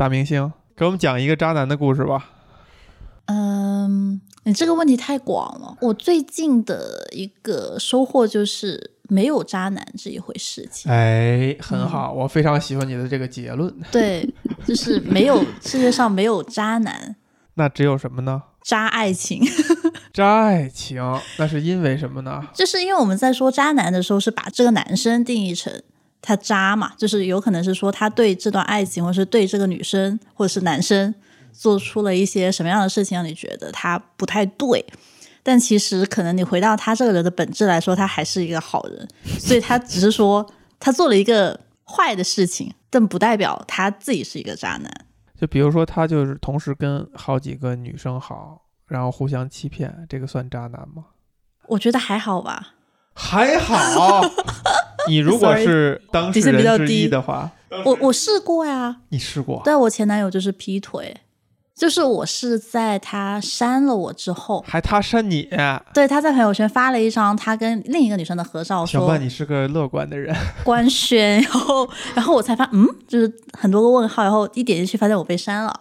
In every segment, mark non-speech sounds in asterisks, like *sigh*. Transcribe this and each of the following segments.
大明星，给我们讲一个渣男的故事吧。嗯，你这个问题太广了。我最近的一个收获就是没有渣男这一回事情。哎，很好，我非常喜欢你的这个结论。对，就是没有 *laughs* 世界上没有渣男，那只有什么呢？渣爱情。*laughs* 渣爱情，那是因为什么呢？就是因为我们在说渣男的时候，是把这个男生定义成他渣嘛，就是有可能是说他对这段爱情，或是对这个女生或者是男生做出了一些什么样的事情，让你觉得他不太对。但其实可能你回到他这个人的本质来说，他还是一个好人，所以他只是说他做了一个坏的事情，但不代表他自己是一个渣男。就比如说他就是同时跟好几个女生好。然后互相欺骗，这个算渣男吗？我觉得还好吧。还好。*laughs* 你如果是当事人之一的话，我我试过呀。你试过？对，我前男友就是劈腿，就是我是在他删了我之后，还他删你？对，他在朋友圈发了一张他跟另一个女生的合照，小半你是个乐观的人。官宣，*laughs* 然后然后我才发，嗯，就是很多个问号，然后一点进去发现我被删了。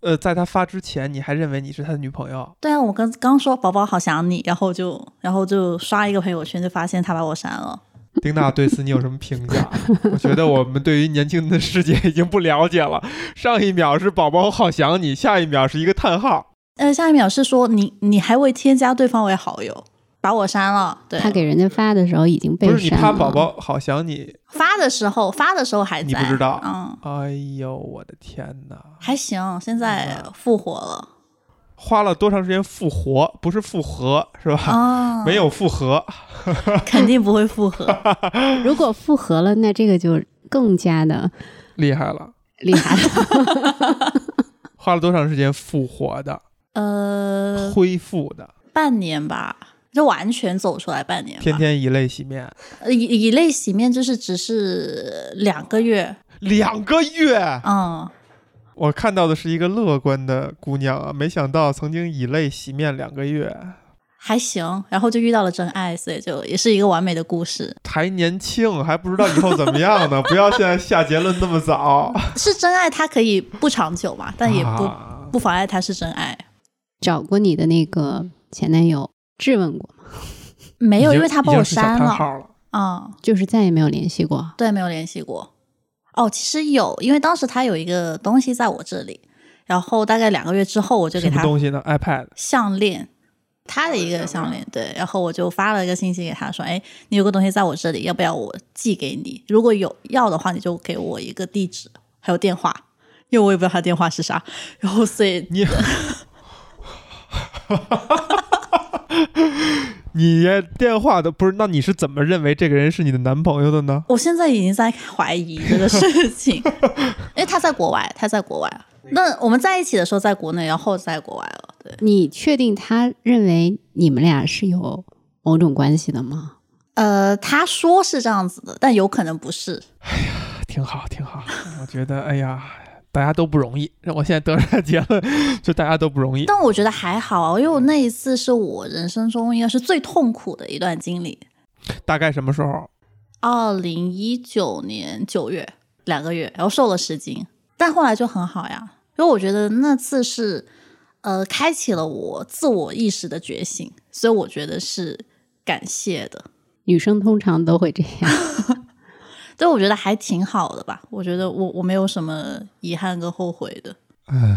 呃，在他发之前，你还认为你是他的女朋友？对啊，我刚刚说宝宝好想你，然后就然后就刷一个朋友圈，就发现他把我删了。丁娜对此你有什么评价？*laughs* 我觉得我们对于年轻的世界已经不了解了。上一秒是宝宝好想你，下一秒是一个叹号。呃，下一秒是说你你还未添加对方为好友。把我删了，对。他给人家发的时候已经被不是你怕宝宝好想你。发的时候发的时候还在你不知道。嗯。哎呦我的天哪。还行现在复活了。花了多长时间复活？不是复合是吧？哦没有复合。*laughs* 肯定不会复合。*laughs* 如果复合了那这个就更加的厉害了。厉害了。*laughs* 花了多长时间复活的？呃恢复的？半年吧。就完全走出来半年，天天以泪洗面。呃，以以泪洗面就是只是两个月，两个月。嗯，我看到的是一个乐观的姑娘啊，没想到曾经以泪洗面两个月，还行。然后就遇到了真爱，所以就也是一个完美的故事。还年轻，还不知道以后怎么样呢？*laughs* 不要现在下结论那么早。是真爱，它可以不长久嘛，但也不、啊、不妨碍它是真爱。找过你的那个前男友。质问过吗？没有，因为他把我删了。啊，嗯，就是再也没有联系过。对，没有联系过。哦，其实有，因为当时他有一个东西在我这里，然后大概两个月之后，我就给他东西呢，iPad 项链，他的一个项链，对，然后我就发了一个信息给他说：“哎，你有个东西在我这里，要不要我寄给你？如果有要的话，你就给我一个地址，还有电话，因为我也不知道他电话是啥。然后所以你。*laughs* *laughs* *laughs* 你电话都不是？那你是怎么认为这个人是你的男朋友的呢？我现在已经在怀疑这个事情，*laughs* 因为他在国外，他在国外。那我们在一起的时候在国内，然后在国外了。对，你确定他认为你们俩是有某种关系的吗？呃，他说是这样子的，但有可能不是。哎呀，挺好，挺好。我觉得，哎呀。大家都不容易，让我现在得出结论，*laughs* 就大家都不容易。但我觉得还好，因为我那一次是我人生中应该是最痛苦的一段经历。大概什么时候？二零一九年九月，两个月，然后瘦了十斤，但后来就很好呀。因为我觉得那次是呃，开启了我自我意识的觉醒，所以我觉得是感谢的。女生通常都会这样。*laughs* 对，我觉得还挺好的吧。我觉得我我没有什么遗憾跟后悔的。唉，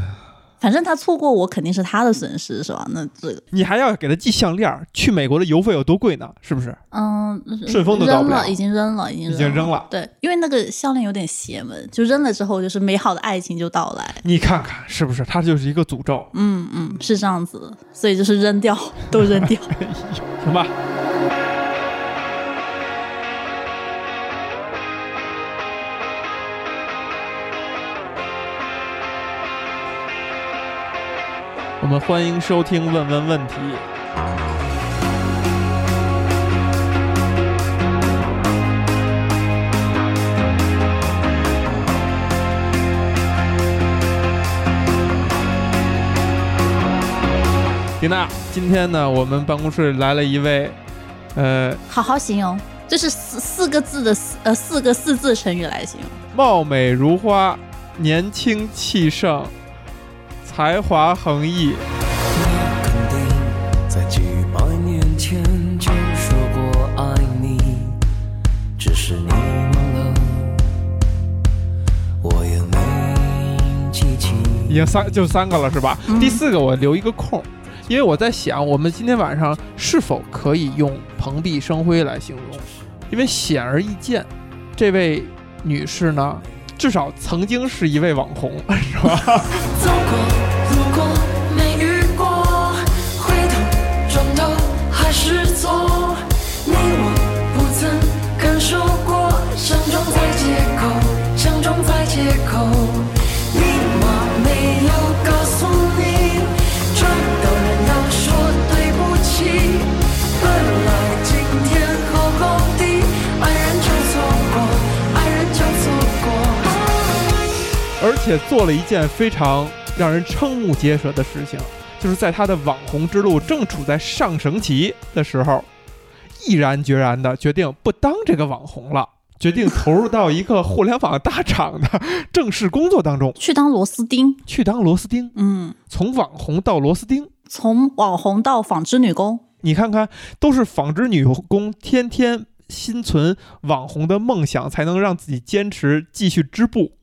反正他错过我肯定是他的损失，是吧？那这个你还要给他寄项链，去美国的邮费有多贵呢？是不是？嗯，顺丰都扔了，已经扔了，已经已经扔了。对，因为那个项链有点邪门，就扔了之后，就是美好的爱情就到来。你看看是不是？它就是一个诅咒。嗯嗯，是这样子，所以就是扔掉，都扔掉。*laughs* 行吧。我们欢迎收听《问问问题》。丁娜，今天呢，我们办公室来了一位，呃，好好形容，这是四四个字的四呃四个四字成语来形容，貌美如花，年轻气盛，才华横溢。肯定在几百年前就说过爱你，只是你忘了，我也没记起。已经三就三个了是吧？嗯第四个我留一个空，因为我在想，我们今天晚上是否可以用蓬荜生辉来形容？因为显而易见，这位女士呢，至少曾经是一位网红，是吧？*laughs* 且做了一件非常让人瞠目结舌的事情，就是在他的网红之路正处在上升期的时候，毅然决然的决定不当这个网红了，决定投入到一个互联网大厂的正式工作当中，去当螺丝钉，去当螺丝钉，嗯，从网红到螺丝钉。从网红到纺织女工，你看看，都是纺织女工，天天心存网红的梦想，才能让自己坚持继续织布。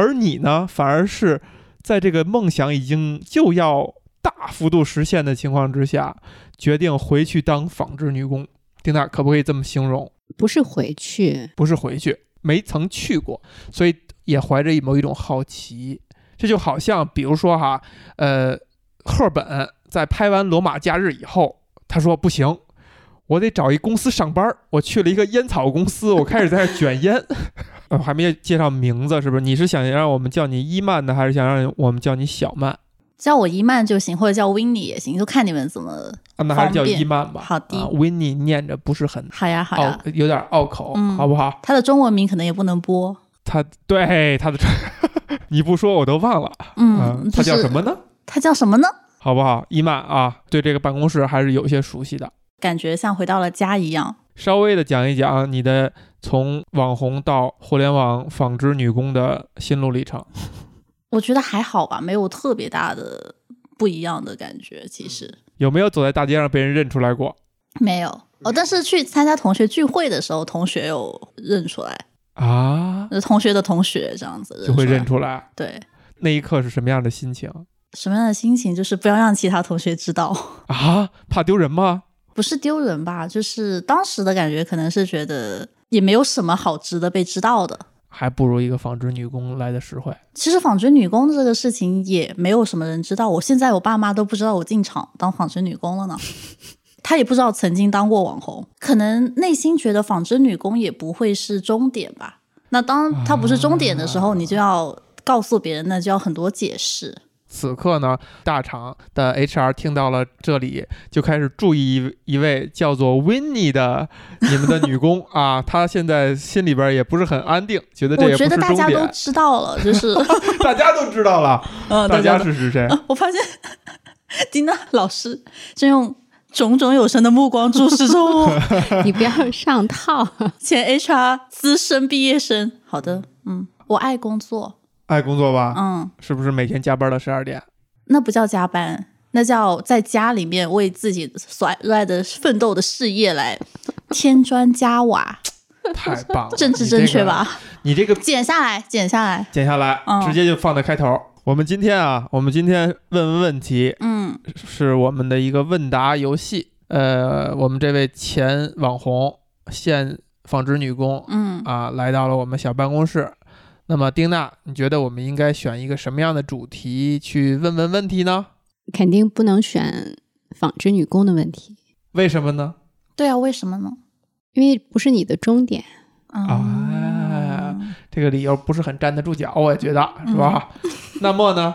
而你呢，反而是在这个梦想已经就要大幅度实现的情况之下，决定回去当纺织女工。丁娜，可不可以这么形容？不是回去，不是回去，没曾去过，所以也怀着某一种好奇。这就好像，比如说哈，呃，赫本在拍完《罗马假日》以后，他说不行，我得找一公司上班儿。我去了一个烟草公司，我开始在这儿卷烟。*laughs* 呃，还没介绍名字，是不是？你是想让我们叫你伊曼呢，还是想让我们叫你小曼叫我伊曼就行，或者叫 w i n n i e 也行，就看你们怎么。啊？那还是叫伊曼吧。好的啊维尼念着不是很好呀，好呀，，有点拗口，嗯好不好？他的中文名可能也不能播。他对他的，*laughs* 你不说我都忘了。嗯，他叫什么呢？他叫什么呢？好不好？伊曼啊，对这个办公室还是有些熟悉的。感觉像回到了家一样。稍微的讲一讲你的从网红到互联网纺织女工的心路历程。我觉得还好吧，没有特别大的不一样的感觉。其实有没有走在大街上被人认出来过没有哦，但是去参加同学聚会的时候，同学有认出来，啊？呃同学的同学这样子就会认出。来。对，那一刻是什么样的心情什么样的心情？就是不要让其他同学知道，啊？怕丢人吗？不是丢人吧？就是当时的感觉，可能是觉得也没有什么好值得被知道的。还不如一个纺织女工来的实惠。其实纺织女工这个事情也没有什么人知道，我现在我爸妈都不知道我进厂当纺织女工了呢。*laughs* 他也不知道曾经当过网红，可能内心觉得纺织女工也不会是终点吧。那当它不是终点的时候，你就要告诉别人，那就要很多解释。此刻呢，大厂的 HR 听到了这里，就开始注意一一位叫做 Winnie 的你们的女工 *laughs* 啊，她现在心里边也不是很安定，觉得这也不我觉得大家都。知道了，就是 *laughs* 大家都知道了，嗯，大家是是谁？我发现丁娜老师正用种种有神的目光注视着我。*laughs* 你不要上套。前 HR 资深毕业生，好的，嗯，我爱工作，爱工作吧？嗯，是不是每天加班到十二点？那不叫加班，那叫在家里面为自己所热爱的奋斗的事业来添砖加瓦，*laughs* 太棒了，政治正确吧？你这个？剪下来，剪下来，剪下来，嗯直接就放在开头。我们今天啊，我们今天问问问题，嗯是我们的一个问答游戏。呃，我们这位前网红、现纺织女工嗯，啊，来到了我们小办公室。那么，丁娜，你觉得我们应该选一个什么样的主题去问问问题呢？肯定不能选纺织女工的问题，为什么呢？对啊，为什么呢？因为不是你的终点。嗯啊这个理由不是很站得住脚，我也觉得是吧？那么呢？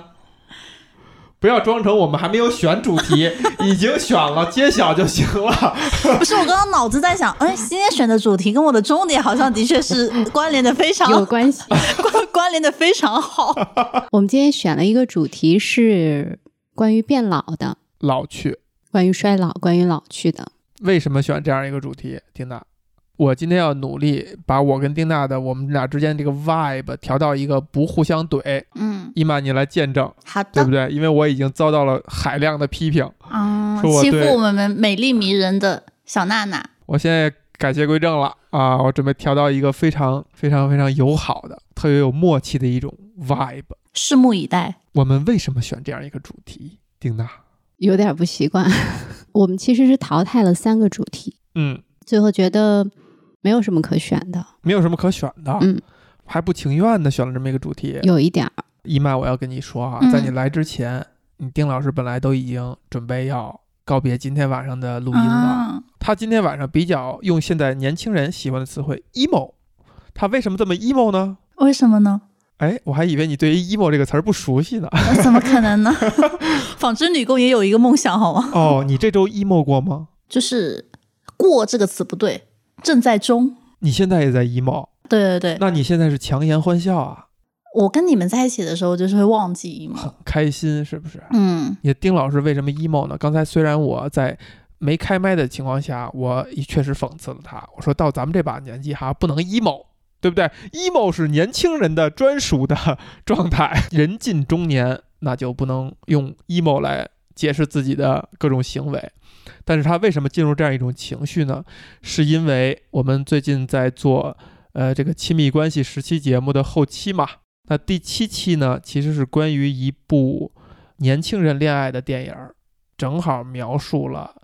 不要装成我们还没有选主题，*laughs* 已经选了，揭晓就行了。*laughs* 不是，我刚刚脑子在想，哎，今天选的主题跟我的终点好像的确是关联的非常 *laughs* 有关系。关关联的非常好。我们今天选了一个主题是关于变老的，老去，关于衰老，关于老去的。为什么选这样一个主题？丁娜，我今天要努力把我跟丁娜的我们俩之间这个 vibe 调到一个不互相怼。嗯，伊曼，你来见证，好的，对不对？因为我已经遭到了海量的批评，嗯，欺负说我对我们美丽迷人的小娜娜。我现在改邪归正了啊！我准备调到一个非常非常非常友好的、特别有默契的一种 vibe。拭目以待。我们为什么选这样一个主题？丁娜，有点不习惯。*laughs* 我们其实是淘汰了三个主题，嗯，最后觉得没有什么可选的。没有什么可选的，嗯，还不情愿的选了这么一个主题。有一点儿，一麦，我要跟你说啊，嗯在你来之前，你丁老师本来都已经准备要告别今天晚上的录音了。嗯，他今天晚上比较用现在年轻人喜欢的词汇 emo，他为什么这么 emo 呢？为什么呢？哎，我还以为你对于 emo 这个词儿不熟悉呢。呃怎么可能呢？*laughs* 纺织女工也有一个梦想，好吗？哦，你这周 emo 过吗？就是“过”这个词不对，正在中。你现在也在 emo，对对对，那你现在是强颜欢笑啊，我跟你们在一起的时候，就是会忘记 emo。开心是不是？嗯，你丁老师为什么 emo 呢？刚才虽然我在没开麦的情况下，我也确实讽刺了他，我说到咱们这把年纪哈，不能 emo。对不对？emo 是年轻人的专属的状态，人近中年那就不能用 emo 来解释自己的各种行为。但是他为什么进入这样一种情绪呢？是因为我们最近在做呃这个亲密关系十期节目的后期嘛。那第七期呢，其实是关于一部年轻人恋爱的电影儿，正好描述了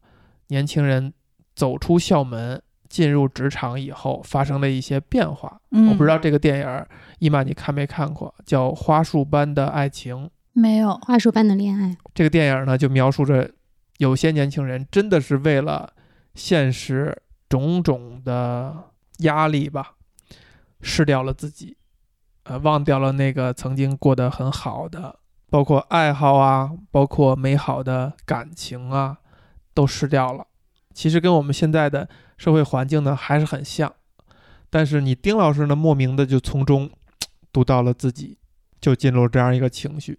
年轻人走出校门。进入职场以后发生的一些变化，嗯我不知道这个电影儿，伊玛你看没看过？叫《花束般的爱情》。没有。话术般的恋爱。这个电影呢，就描述着有些年轻人真的是为了现实种种的压力吧，失掉了自己，呃，忘掉了那个曾经过得很好的，包括爱好啊，包括美好的感情啊，都失掉了。其实跟我们现在的社会环境呢还是很像，但是你丁老师呢，莫名的就从中 *tsk* 读到了自己，就进入这样一个情绪。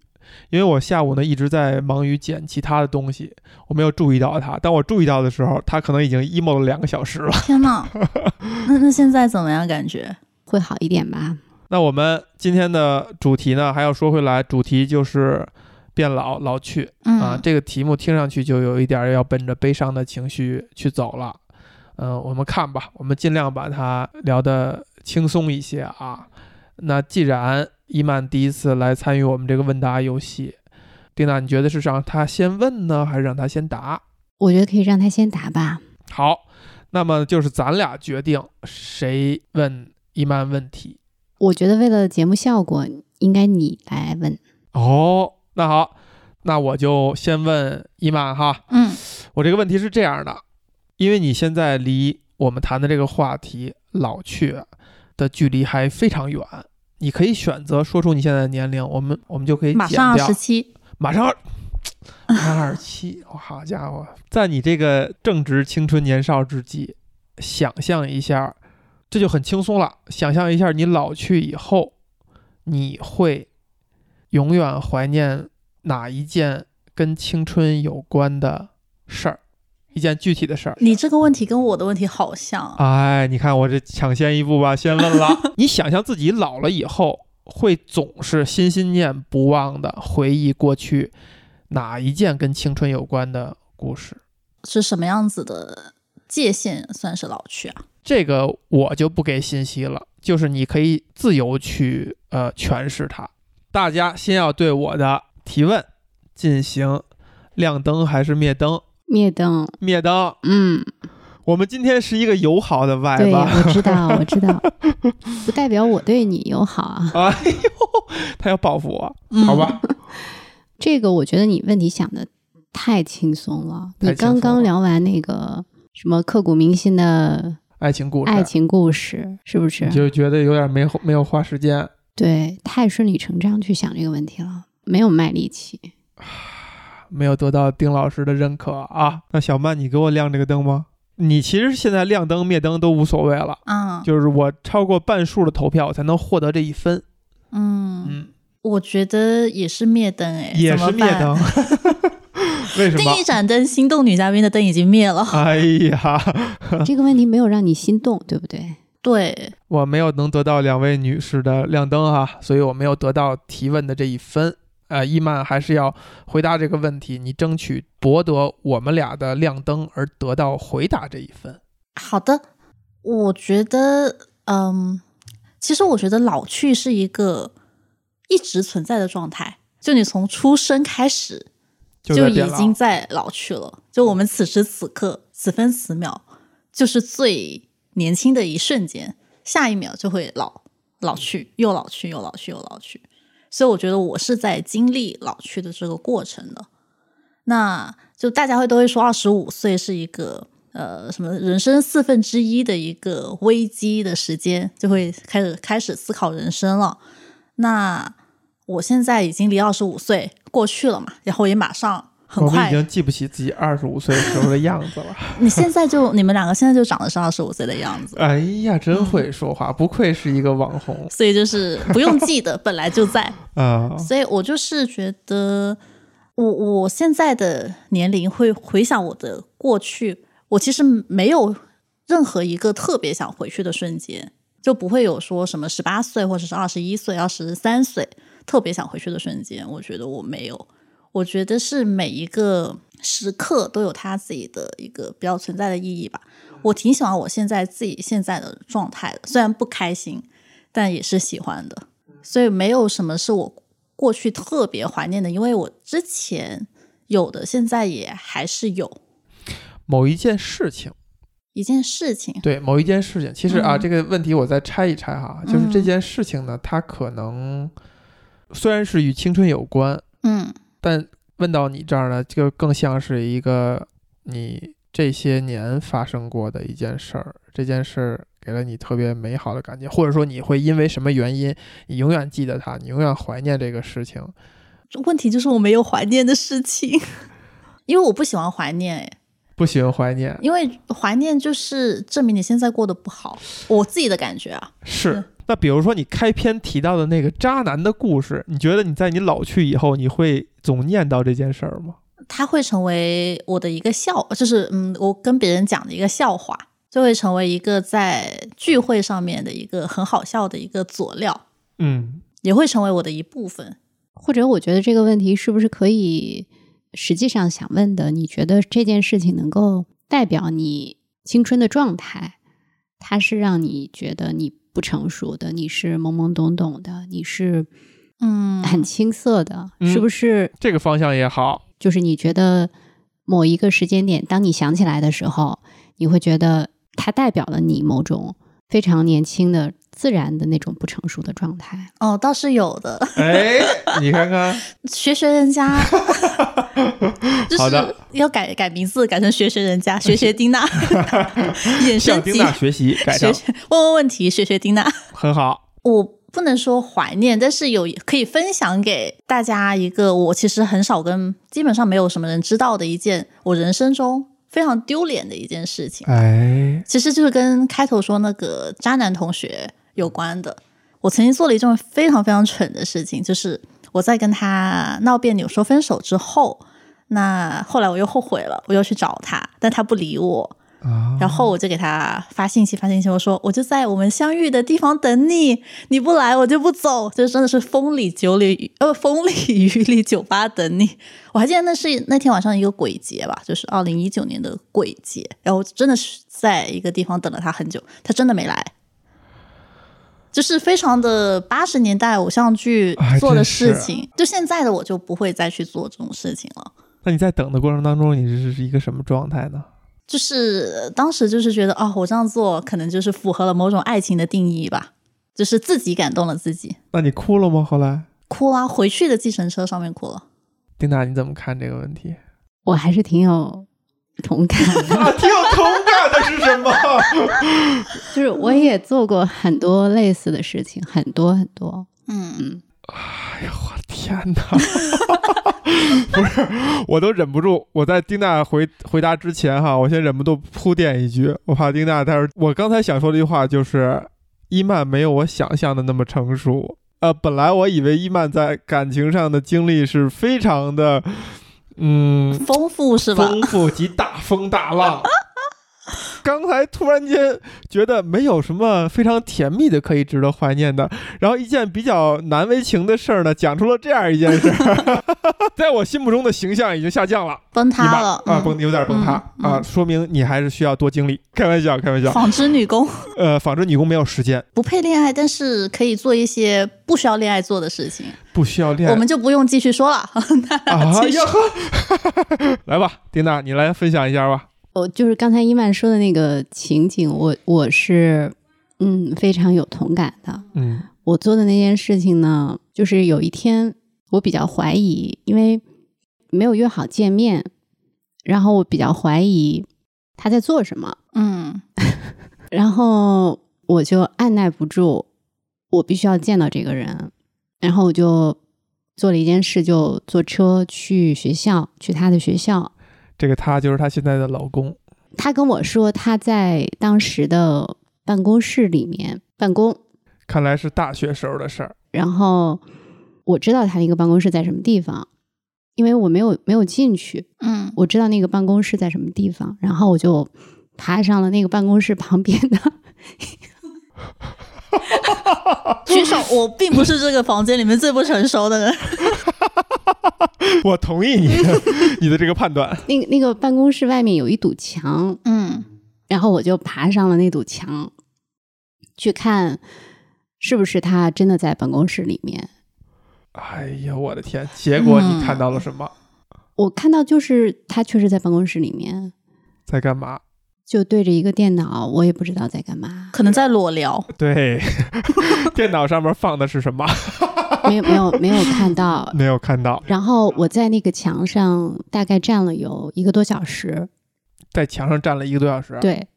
因为我下午呢一直在忙于剪其他的东西，我没有注意到他。当我注意到的时候，他可能已经 emo 了两个小时了。天呐，*laughs* 那那现在怎么样？感觉？会好一点吧？那我们今天的主题呢，还要说回来，主题就是变老、老去嗯啊。这个题目听上去就有一点要奔着悲伤的情绪去走了。嗯、我们看吧，我们尽量把它聊得轻松一些啊。那既然伊曼第一次来参与我们这个问答游戏，丁娜，你觉得是让他先问呢，还是让他先答？我觉得可以让他先答吧。好，那么就是咱俩决定谁问伊曼问题。我觉得为了节目效果，应该你来问。哦，那好，那我就先问伊曼哈。嗯我这个问题是这样的，因为你现在离我们谈的这个话题老去的距离还非常远，你可以选择说出你现在的年龄，我们我们就可以马上二十。七。马上二，*tsk* 马上二十七，哇 *laughs* 好家伙，在你这个正值青春年少之际，想象一下，这就很轻松了。想象一下，你老去以后，你会永远怀念哪一件跟青春有关的事儿，一件具体的事儿。你这个问题跟我的问题好像啊。哎，你看我这抢先一步吧，先问了。*laughs* 你想象自己老了以后，会总是心心念不忘的回忆过去哪一件跟青春有关的故事？是什么样子的界限算是老去啊？这个我就不给信息了，就是你可以自由去呃诠释它。大家先要对我的提问进行亮灯还是灭灯？灭灯。灭灯。嗯，我们今天是一个友好的外对，吧？我知道，*laughs* 我知道，不代表我对你友好啊。哎呦，他要报复我，嗯好吧？这个我觉得你问题想的太轻松了。你刚刚聊完那个什么刻骨铭心的爱情故事，爱情故事，是不是你？就觉得有点没没有花时间。对，太顺理成章去想这个问题了，没有卖力气。没有得到丁老师的认可啊。那小曼，你给我亮这个灯吗？你其实现在亮灯灭灯都无所谓了，啊，就是我超过半数的投票我才能获得这一分。嗯，嗯，我觉得也是灭灯哎，也是灭灯。*laughs* 为什么第一？盏灯，心动女嘉宾的灯已经灭了。哎呀，这个问题没有让你心动，对不对？对，我没有能得到两位女士的亮灯哈，所以我没有得到提问的这一分。呃，伊曼还是要回答这个问题，你争取博得我们俩的亮灯而得到回答这一分。好的，我觉得，嗯，其实我觉得老去是一个一直存在的状态，就你从出生开始就已经在老去了。就我们此时此刻、此分此秒，就是最年轻的一瞬间，下一秒就会老老去，又老去，又老去，又老去。所以我觉得我是在经历老去的这个过程的。那就大家会都会说，二十五岁是一个呃什么人生四分之一的一个危机的时间，就会开始开始思考人生了。那我现在已经离二十五岁过去了嘛，然后也马上很快我们已经记不起自己二十五岁时候的样子了。*laughs* 你现在就你们两个现在就长得是二十五岁的样子，哎呀，真会说话，不愧是一个网红所以就是 *laughs* 不用记得，本来就在。*laughs* 啊！所以我就是觉得，我我现在的年龄会回想我的过去，我其实没有任何一个特别想回去的瞬间，就不会有说什么十八岁或者是二十一岁、二十三岁特别想回去的瞬间。我觉得我没有，我觉得是每一个时刻都有它自己的一个比较存在的意义吧。我挺喜欢我现在自己现在的状态的，虽然不开心，但也是喜欢的。所以没有什么是我过去特别怀念的，因为我之前有的，现在也还是有某一件事情，一件事情。对某一件事情，其实啊，嗯这个问题我再拆一拆哈，就是嗯这件事情呢，它可能虽然是与青春有关，嗯但问到你这儿呢，就更像是一个你这些年发生过的一件事儿。这件事儿给了你特别美好的感觉，或者说你会因为什么原因，你永远记得它，你永远怀念这个事情。问题就是我没有怀念的事情，因为我不喜欢怀念，哎，不喜欢怀念因为怀念就是证明你现在过得不好，我自己的感觉啊。是。那比如说你开篇提到的那个渣男的故事，你觉得你在你老去以后，你会总念叨这件事儿吗？他会成为我的一个笑，就是嗯，我跟别人讲的一个笑话，就会成为一个在聚会上面的一个很好笑的一个佐料，嗯，也会成为我的一部分。或者我觉得这个问题是不是可以实际上想问的？你觉得这件事情能够代表你青春的状态？它是让你觉得你不成熟的，你是懵懵懂懂的，你是嗯，很青涩的，嗯是不是？这个方向也好。就是你觉得某一个时间点，当你想起来的时候，你会觉得它代表了你某种非常年轻的、自然的那种不成熟的状态。哦，倒是有的，*laughs* 哎，你看看，学学人家，*laughs* 就是好的要改改名字，改成学学人家，学学丁娜，*laughs* 衍生级向丁娜学习，改成学学问问问题，学学丁娜。很好。我不能说怀念，但是有可以分享给大家一个我其实很少跟基本上没有什么人知道的一件我人生中非常丢脸的一件事情。哎，其实就是跟开头说那个渣男同学有关的。我曾经做了一件非常非常蠢的事情，就是我在跟他闹别扭说分手之后，那后来我又后悔了，我又去找他，但他不理我，啊，然后我就给他发信息，发信息我说我就在我们相遇的地方等你，你不来我就不走，就真的是风里酒里呃风里雨里酒吧等你。我还记得那是那天晚上一个鬼节吧，就是二零一九年的鬼节，然后真的是在一个地方等了他很久，他真的没来。就是非常的八十年代偶像剧做的事情，就现在的我就不会再去做这种事情了。那你在等的过程当中，你是是一个什么状态呢？就是呃当时就是觉得啊、我这样做可能就是符合了某种爱情的定义吧，就是自己感动了自己，那你哭了吗？后来，哭啊，回去的计程车上面哭了。丁娜你怎么看这个问题？我还是挺有同感挺有同感的 *laughs* 是什么？*laughs* 就是我也做过很多类似的事情，很多很多。嗯，哎呦我天哪！*laughs* 不是，我都忍不住。我在丁娜回回答之前哈，我先忍不住铺垫一句，我怕丁娜待会儿。我刚才想说的一句话就是，伊曼没有我想象的那么成熟。呃，本来我以为伊曼在感情上的经历是非常的，嗯，丰富是吧？*laughs* 丰富及大风大浪。*laughs* 刚才突然间觉得没有什么非常甜蜜的可以值得怀念的，然后一件比较难为情的事儿呢，讲出了这样一件事儿，*laughs* 在我心目中的形象已经下降了，崩塌了啊，嗯崩有点崩塌嗯啊，说明你还是需要多经历。*laughs* 开玩笑，开玩笑。纺织女工呃，纺织女工没有时间，不配恋爱，但是可以做一些不需要恋爱做的事情，不需要恋爱。我们就不用继续说了。啊继续呀呵，来吧，丁娜，你来分享一下吧。我就是刚才伊曼说的那个情景，我我是嗯非常有同感的。嗯我做的那件事情呢，就是有一天我比较怀疑，因为没有约好见面，然后我比较怀疑他在做什么，嗯然后我就按耐不住，我必须要见到这个人，然后我就做了一件事，就坐车去学校，去他的学校。这个他就是他现在的老公。他跟我说他在当时的办公室里面办公，看来是大学时候的事儿。然后我知道他那个办公室在什么地方，因为我没有没有进去，嗯，我知道那个办公室在什么地方，然后我就爬上了那个办公室旁边的，举手，我并不是这个房间里面最不成熟的人。*laughs* 我同意你的你的这个判断。*laughs* 那个那个办公室外面有一堵墙，嗯然后我就爬上了那堵墙，去看是不是他真的在办公室里面。哎呀，我的天！结果你看到了什么？我看到就是他确实在办公室里面，在干嘛？就对着一个电脑，我也不知道在干嘛，可能在裸聊。对，*laughs* 电脑上面放的是什么？*laughs* 没有没有没有看到。没有看到，然后我在那个墙上大概站了有一个多小时，在墙上站了一个多小时。，对，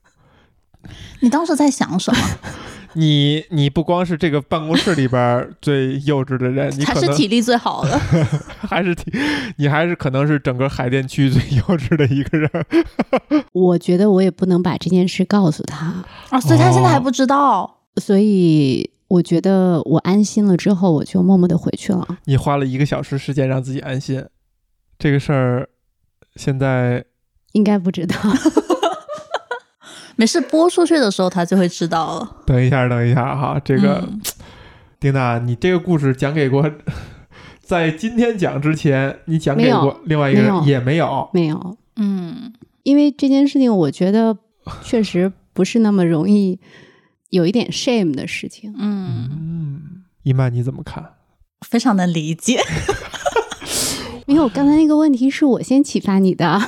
*laughs* 你当时在想什么？你你不光是这个办公室里边最幼稚的人，你还是体力最好的。*laughs* 还是体，你还是可能是整个海淀区最幼稚的一个人。*laughs* 我觉得我也不能把这件事告诉他，啊，所以他现在还不知道。所以我觉得我安心了之后，我就默默的回去了。你花了一个小时时间让自己安心，这个事儿现在应该不知道，*laughs* 没事，播出去的时候他就会知道了。等一下，等一下哈，这个、嗯丁娜，你这个故事讲给过，*laughs* 在今天讲之前，你讲给过另外一个人没也没有。没有，嗯，因为这件事情，我觉得确实不是那么容易，有一点 shame 的事情。嗯，嗯，伊曼你怎么看？非常的理解。因为我刚才那个问题是我先启发你的，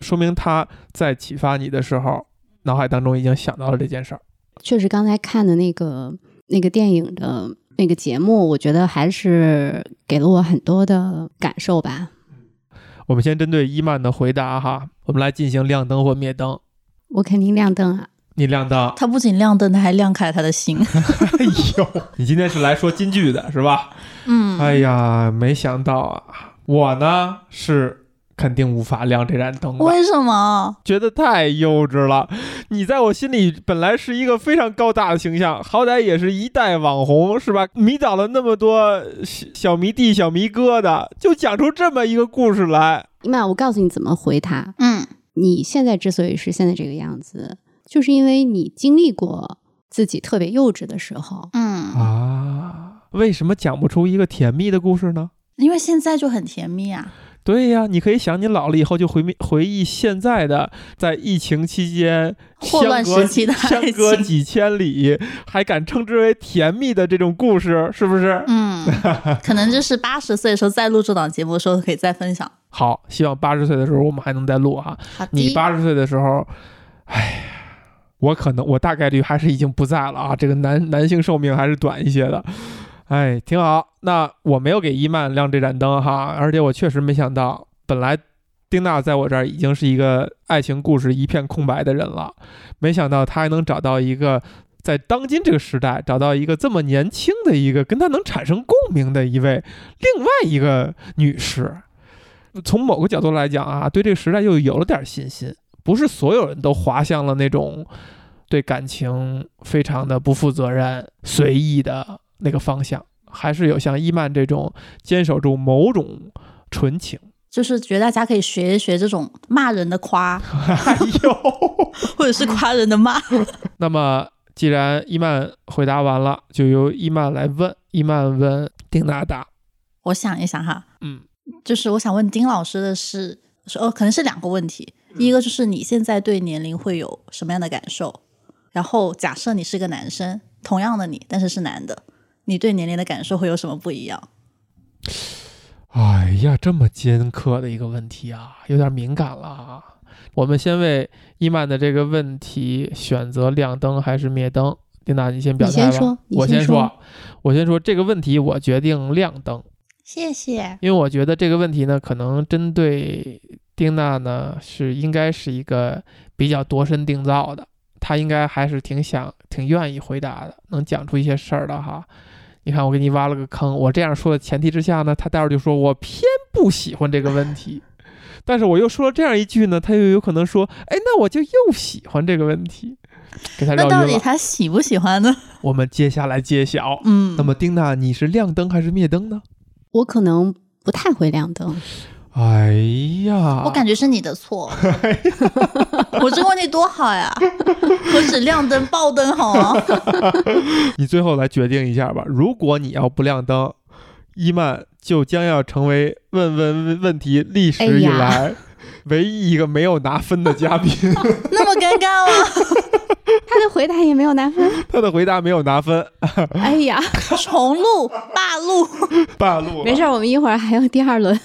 说明他在启发你的时候，脑海当中已经想到了这件事儿。确实刚才看的那个那个电影的那个节目，我觉得还是给了我很多的感受吧。我们先针对伊曼的回答哈，我们来进行亮灯或灭灯。我肯定亮灯啊！你亮灯，他不仅亮灯，他还亮开了他的心。*laughs* 哎呦，你今天是来说金句的是吧？嗯，哎呀，没想到啊，我呢是肯定无法亮这盏灯的，为什么？觉得太幼稚了。你在我心里本来是一个非常高大的形象，好歹也是一代网红是吧？迷倒了那么多小小迷弟、小迷哥的，就讲出这么一个故事来。伊曼，我告诉你怎么回他。嗯你现在之所以是现在这个样子，就是因为你经历过自己特别幼稚的时候。嗯，啊，为什么讲不出一个甜蜜的故事呢？因为现在就很甜蜜啊。对呀，你可以想你老了以后就回忆回忆现在的在疫情期间霍乱相隔时期的爱相隔几千里，还敢称之为甜蜜的这种故事，是不是？嗯，可能就是八十岁的时候再录这档节目的时候可以再分享。好，希望八十岁的时候我们还能再录哈。好，你八十岁的时候，哎，我可能我大概率还是已经不在了啊。这个男男性寿命还是短一些的，哎，挺好。那我没有给伊曼亮这盏灯哈，而且我确实没想到，本来丁娜在我这儿已经是一个爱情故事一片空白的人了，没想到她还能找到一个。在当今这个时代，找到一个这么年轻的一个跟她能产生共鸣的一位另外一个女士，从某个角度来讲啊，对这个时代又有了点信心。不是所有人都滑向了那种对感情非常的不负责任、随意的那个方向，还是有像伊曼这种坚守住某种纯情，*laughs* 就是觉得大家可以学一学这种骂人的夸，哎呦，或者是夸人的骂。*laughs* 那么既然伊曼回答完了，就由伊曼来问。伊曼问丁娜达，我想一想哈，嗯，就是我想问丁老师的是，说哦，可能是两个问题，第一个就是你现在对年龄会有什么样的感受？然后假设你是个男生，同样的你，但是是男的，你对年龄的感受会有什么不一样？哎呀，这么尖刻的一个问题啊，有点敏感了啊。我们先为伊曼的这个问题选择亮灯还是灭灯？丁娜，你先表态吧。你先说我先先说我先说这个问题，我决定亮灯，谢谢。因为我觉得这个问题呢，可能针对丁娜呢是应该是一个比较度身定造的，她应该还是挺想、挺愿意回答的，能讲出一些事儿的哈。你看，我给你挖了个坑。我这样说的前提之下呢，他待会儿就说我偏不喜欢这个问题，但是我又说了这样一句呢，他又有可能说，哎，那我就又喜欢这个问题，给他那到底。他喜不喜欢呢？*laughs* 我们接下来揭晓。嗯，那么丁娜，你是亮灯还是灭灯呢？我可能不太会亮灯，哎呀，我感觉是你的错。*laughs* *laughs* *laughs* 我这个问题多好呀，*laughs* 何止亮灯爆灯好啊！*laughs* 你最后来决定一下吧。如果你要不亮灯，伊曼就将要成为问问问问题历史以来唯一一个没有拿分的嘉宾。那么尴尬吗？他的回答也没有拿分。他的回答没有拿分，哎呀，重录、霸录。霸录没事，我们一会儿还有第二轮，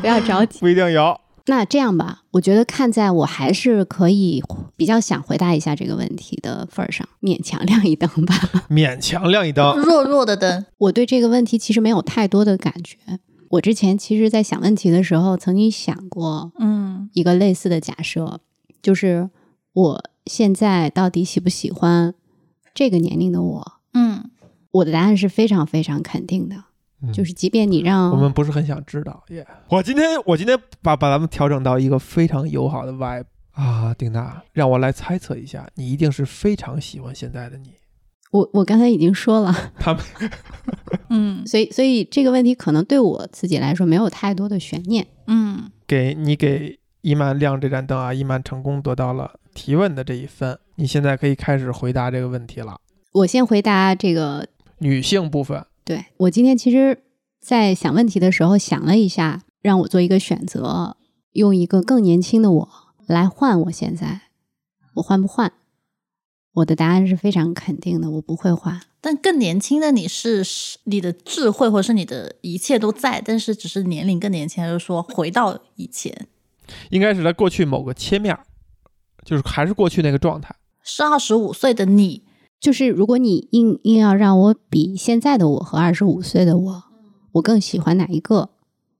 不要着急。不一定有。那这样吧，我觉得看在我还是可以比较想回答一下这个问题的份儿上，勉强亮一灯吧。*laughs* 勉强亮一灯。弱弱的灯，我对这个问题其实没有太多的感觉。我之前其实，在想问题的时候，曾经想过嗯一个类似的假设，就是我现在到底喜不喜欢这个年龄的我？嗯，我的答案是非常非常肯定的，嗯就是即便你让我们不是很想知道耶。我今天我今天把把咱们调整到一个非常友好的 vibe 啊，丁娜，让我来猜测一下，你一定是非常喜欢现在的你。我我刚才已经说了，*laughs* 他们嗯所以所以这个问题可能对我自己来说没有太多的悬念。嗯，给你给伊曼亮这盏灯啊，伊曼成功得到了提问的这一分，你现在可以开始回答这个问题了。我先回答这个，女性部分，对我今天其实，在想问题的时候想了一下，让我做一个选择，用一个更年轻的我来换我现在，我换不换？我的答案是非常肯定的，我不会换。但更年轻的你是是你的智慧或者是你的一切都在，但是只是年龄更年轻，还是说回到以前？*laughs* 应该是在过去某个切面，就是还是过去那个状态。是二十五岁的你，就是如果你硬硬要让我比现在的我和二十五岁的我，我更喜欢哪一个，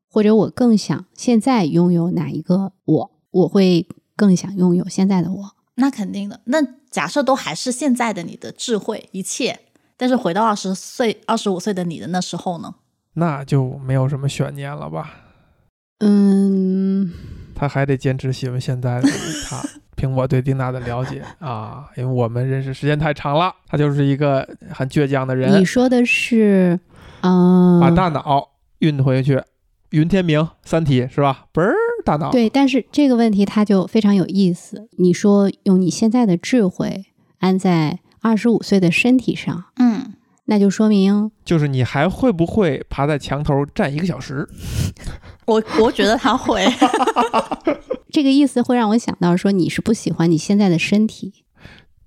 或者我更想现在拥有哪一个我，我会更想拥有现在的我。那肯定的。那假设都还是现在的你的智慧一切，但是回到二十岁、二十五岁的你的那时候呢？那就没有什么悬念了吧？嗯，他还得坚持喜欢现在的他。*laughs* 凭我对丁娜的了解 *laughs* 啊，因为我们认识时间太长了，他就是一个很倔强的人你，说的是，嗯、把大脑运回去。云天明，《三体》是吧？嘣儿，大脑。对，但是这个问题它就非常有意思。你说用你现在的智慧安在二十五岁的身体上，嗯，那就说明就是你还会不会爬在墙头站一个小时？我我觉得他会。*laughs* 这个意思会让我想到说你是不喜欢你现在的身体。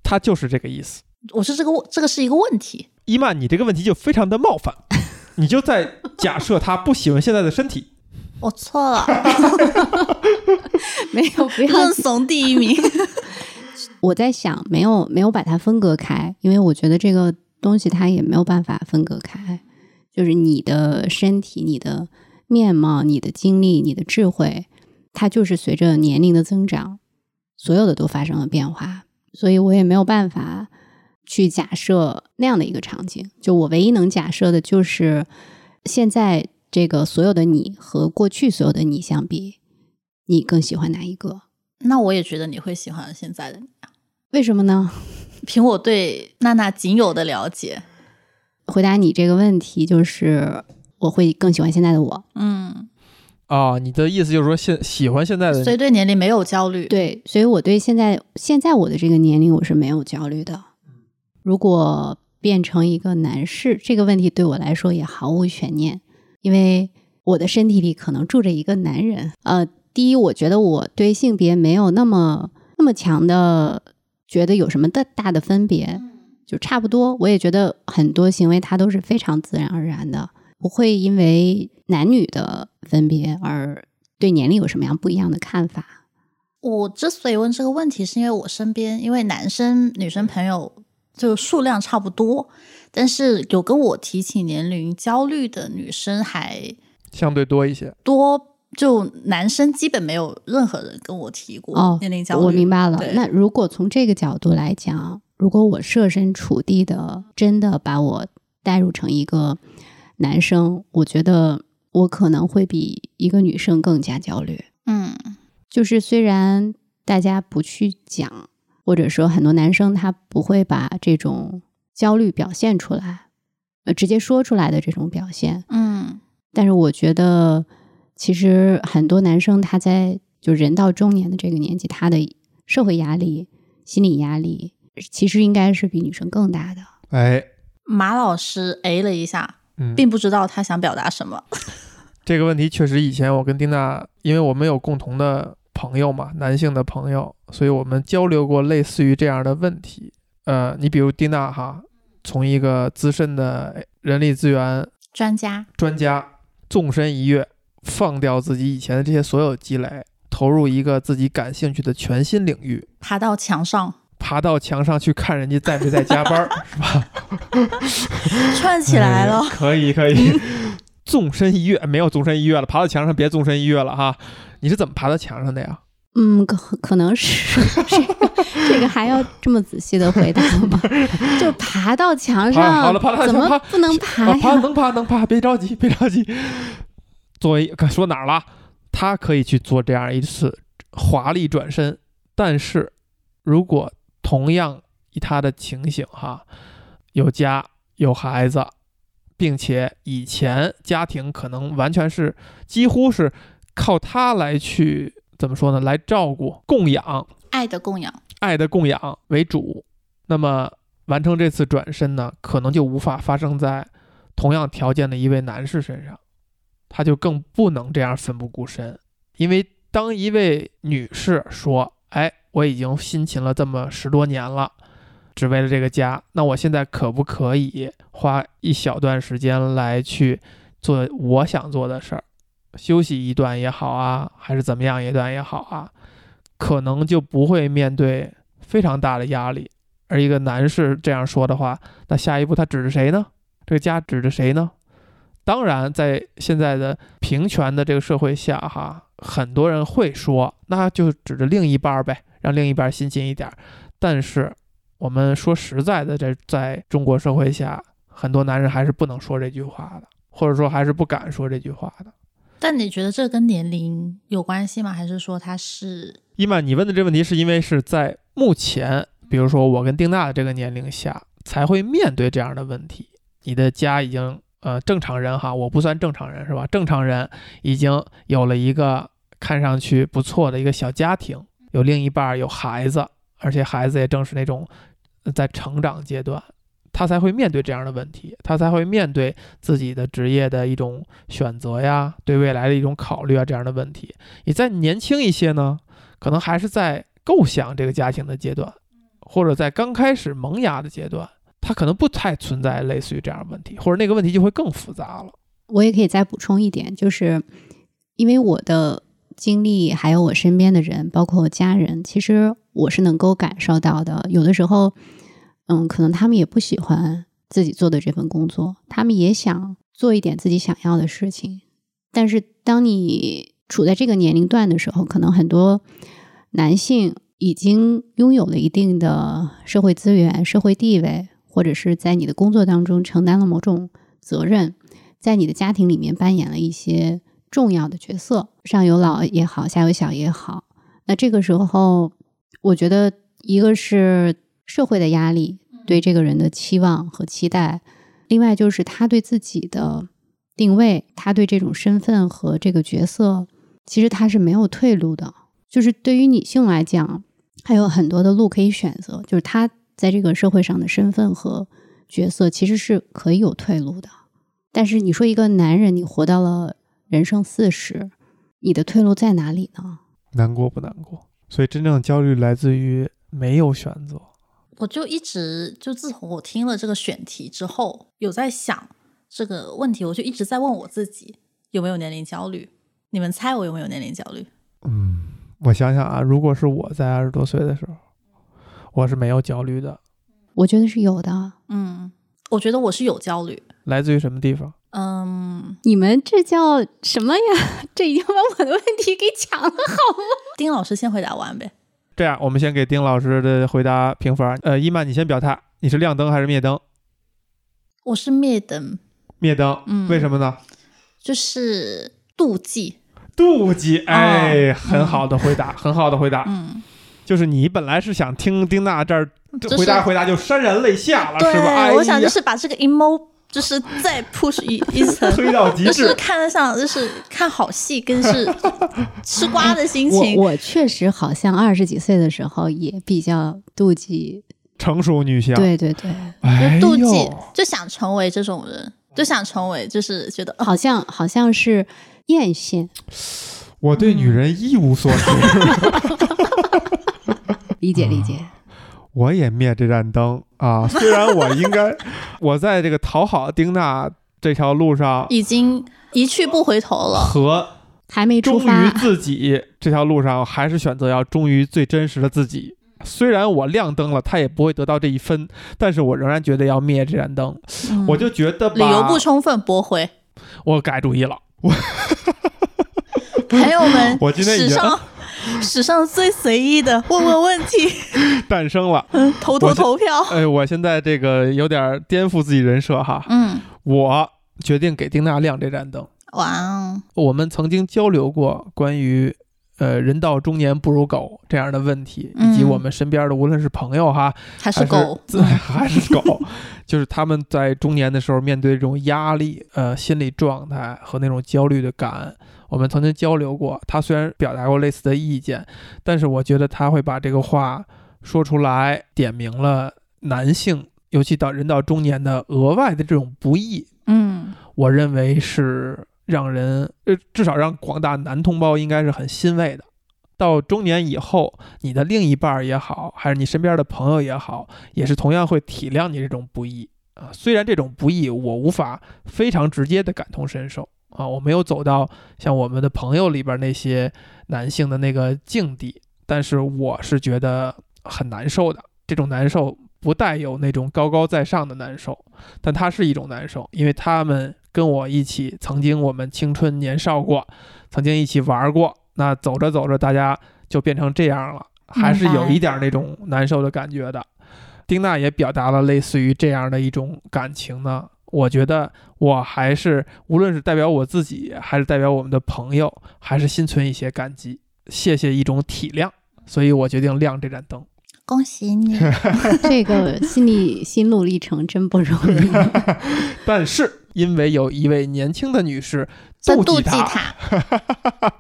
他就是这个意思。我是这个问这个是一个问题。伊曼，你这个问题就非常的冒犯，你就在假设他不喜欢现在的身体。我错了，*laughs* 没有，不要认怂第一名。我在想，没有没有把它分隔开，因为我觉得这个东西它也没有办法分隔开。就是你的身体、你的面貌、你的经历、你的智慧，它就是随着年龄的增长，所有的都发生了变化。所以我也没有办法去假设那样的一个场景。就我唯一能假设的就是，现在这个所有的你和过去所有的你相比，你更喜欢哪一个？那我也觉得你会喜欢现在的你。为什么呢？凭我对娜娜仅有的了解，回答你这个问题，就是我会更喜欢现在的我。嗯，啊、你的意思就是说现喜欢现在的所以对年龄没有焦虑。，对，所以我对现在现在我的这个年龄我是没有焦虑的。如果变成一个男士，这个问题对我来说也毫无悬念，因为我的身体里可能住着一个男人。呃，第一，我觉得我对性别没有那么那么强的觉得有什么的大的分别，就差不多。我也觉得很多行为它都是非常自然而然的，不会因为男女的分别而对年龄有什么样不一样的看法。我之所以问这个问题，是因为我身边因为男生女生朋友就数量差不多，但是有跟我提起年龄焦虑的女生还相对多一些。多。就男生基本没有任何人跟我提过哦年龄焦虑。我明白了。那如果从这个角度来讲，如果我设身处地的真的把我带入成一个男生，我觉得我可能会比一个女生更加焦虑。嗯，就是虽然大家不去讲，或者说很多男生他不会把这种焦虑表现出来，呃，直接说出来的这种表现，嗯，但是我觉得，其实很多男生他在就人到中年的这个年纪，他的社会压力、心理压力，其实应该是比女生更大的。哎，马老师哎了一下，嗯，并不知道他想表达什么。*laughs* 这个问题确实以前我跟丁娜，因为我们有共同的朋友嘛，男性的朋友，所以我们交流过类似于这样的问题。呃，你比如丁娜哈，从一个资深的人力资源专家，专家，纵身一跃，放掉自己以前的这些所有积累，投入一个自己感兴趣的全新领域，爬到墙上爬到墙上去看人家在没在加班儿，*laughs* 是吧？串起来了哎。*laughs* 可以可以，纵身一跃，没有纵身一跃了，爬到墙上别纵身一跃了哈。你是怎么爬到墙上的呀？嗯，可可能是这个 *laughs* 这个还要这么仔细的回答吗？就爬到墙上，好了爬到怎么爬不能爬呀，爬？能爬能爬，别着急别着急。作为刚说哪儿了？他可以去做这样一次华丽转身，但是如果同样以他的情形哈，有家有孩子，并且以前家庭可能完全是几乎是靠他来去怎么说呢？来照顾供养爱的供养，爱的供养为主，那么完成这次转身呢，可能就无法发生在同样条件的一位男士身上，他就更不能这样奋不顾身，因为当一位女士说：“哎，我已经辛勤了这么十多年了，只为了这个家，那我现在可不可以花一小段时间来去做我想做的事儿，休息一段也好啊，还是怎么样一段也好啊？”可能就不会面对非常大的压力。而一个男士这样说的话，那下一步他指着谁呢？这个家指着谁呢？当然，在现在的平权的这个社会下，哈，很多人会说，那就指着另一半儿呗，让另一半儿辛勤一点儿。但是，我们说实在的，这在中国社会下，很多男人还是不能说这句话的，或者说还是不敢说这句话的。但你觉得这跟年龄有关系吗？还是说他是伊曼，你问的这问题是因为是在目前，比如说我跟丁娜的这个年龄下，才会面对这样的问题。你的家已经呃正常人哈，我不算正常人是吧？正常人已经有了一个看上去不错的一个小家庭，有另一半儿，有孩子，而且孩子也正是那种在成长阶段，他才会面对这样的问题，他才会面对自己的职业的一种选择呀，对未来的一种考虑啊这样的问题。你再年轻一些呢，可能还是在构想这个家庭的阶段，或者在刚开始萌芽的阶段，他可能不太存在类似于这样的问题，或者那个问题就会更复杂了。我也可以再补充一点，就是因为我的经历，还有我身边的人，包括我家人，其实我是能够感受到的。有的时候，嗯，可能他们也不喜欢自己做的这份工作，他们也想做一点自己想要的事情。但是，当你处在这个年龄段的时候，可能很多男性已经拥有了一定的社会资源、社会地位，或者是在你的工作当中承担了某种责任，在你的家庭里面扮演了一些重要的角色，上有老也好，下有小也好。那这个时候，我觉得一个是社会的压力，对这个人的期望和期待，另外就是他对自己的定位，他对这种身份和这个角色，其实他是没有退路的。就是对于女性来讲，还有很多的路可以选择，就是他在这个社会上的身份和角色其实是可以有退路的。但是你说一个男人，你活到了人生四十，你的退路在哪里呢？难过不难过？所以真正的焦虑来自于没有选择。我就一直就自从我听了这个选题之后，有在想这个问题，我就一直在问我自己有没有年龄焦虑。你们猜我有没有年龄焦虑？嗯，我想想啊，如果是我在二十多岁的时候，我是没有焦虑的。我觉得是有的。嗯，我觉得我是有焦虑。来自于什么地方？嗯，你们这叫什么呀？*laughs* 这已经把我的问题给抢了，好吗？丁老师先回答完呗。这样，我们先给丁老师的回答评分。呃，伊曼，你先表态，你是亮灯还是灭灯？我是灭灯，灭灯。嗯为什么呢？就是妒忌。妒忌。哎，很好的回答，很好的回答。嗯，就是你本来是想听丁娜这儿就是回答回答就潸然泪下了，对，是吧？哎呀我想就是把这个 emo 就是再 push 一一层。*laughs* 推到极就是。看得上，就是看好戏，跟是 *laughs* 吃瓜的心情。我我确实好像二十几岁的时候也比较妒忌，成熟女性，对对对，哎，就妒忌，就想成为这种人，就想成为，就是觉得哦，好像好像是艳羡，我对女人一无所知，理解 *laughs* 理解。我也灭这盏灯啊！*laughs* 虽然我应该，我在这个讨好丁娜这条路上已经一去不回头了。和还没出忠于，自己这条路上，还是选择要忠于最真实的自己。虽然我亮灯了，他也不会得到这一分，但是我仍然觉得要灭这盏灯。嗯我就觉得，理由不充分驳回。我改主意了。*laughs* 朋友们，*laughs* 我今天已经 *laughs* 史上最随意的问问问题，*laughs* 诞生了。嗯，投投投票。哎，我现在这个有点颠覆自己人设哈。嗯，我决定给丁娜亮这盏灯。哇哦，我们曾经交流过关于呃人到中年不如狗这样的问题，以及嗯我们身边的无论是朋友哈，还是狗，自 *laughs* 还是狗，就是他们在中年的时候面对这种压力、呃心理状态和那种焦虑的感，我们曾经交流过。他虽然表达过类似的意见，但是我觉得他会把这个话说出来，点明了男性，尤其到人到中年的额外的这种不易。嗯我认为是让人，呃，至少让广大男同胞应该是很欣慰的。到中年以后，你的另一半也好，还是你身边的朋友也好，也是同样会体谅你这种不易啊。虽然这种不易我无法非常直接的感同身受啊，我没有走到像我们的朋友里边那些男性的那个境地，但是我是觉得很难受的。这种难受不带有那种高高在上的难受，但它是一种难受，因为他们跟我一起，曾经我们青春年少过，曾经一起玩过，那走着走着，大家就变成这样了，还是有一点那种难受的感觉的。丁娜也表达了类似于这样的一种感情呢。我觉得我还是无论是代表我自己，还是代表我们的朋友，还是心存一些感激，谢谢一种体谅，所以我决定亮这盏灯。恭喜你！*laughs* 这个心理心路历程真不容易。*laughs* 但是因为有一位年轻的女士妒忌妒忌他，他，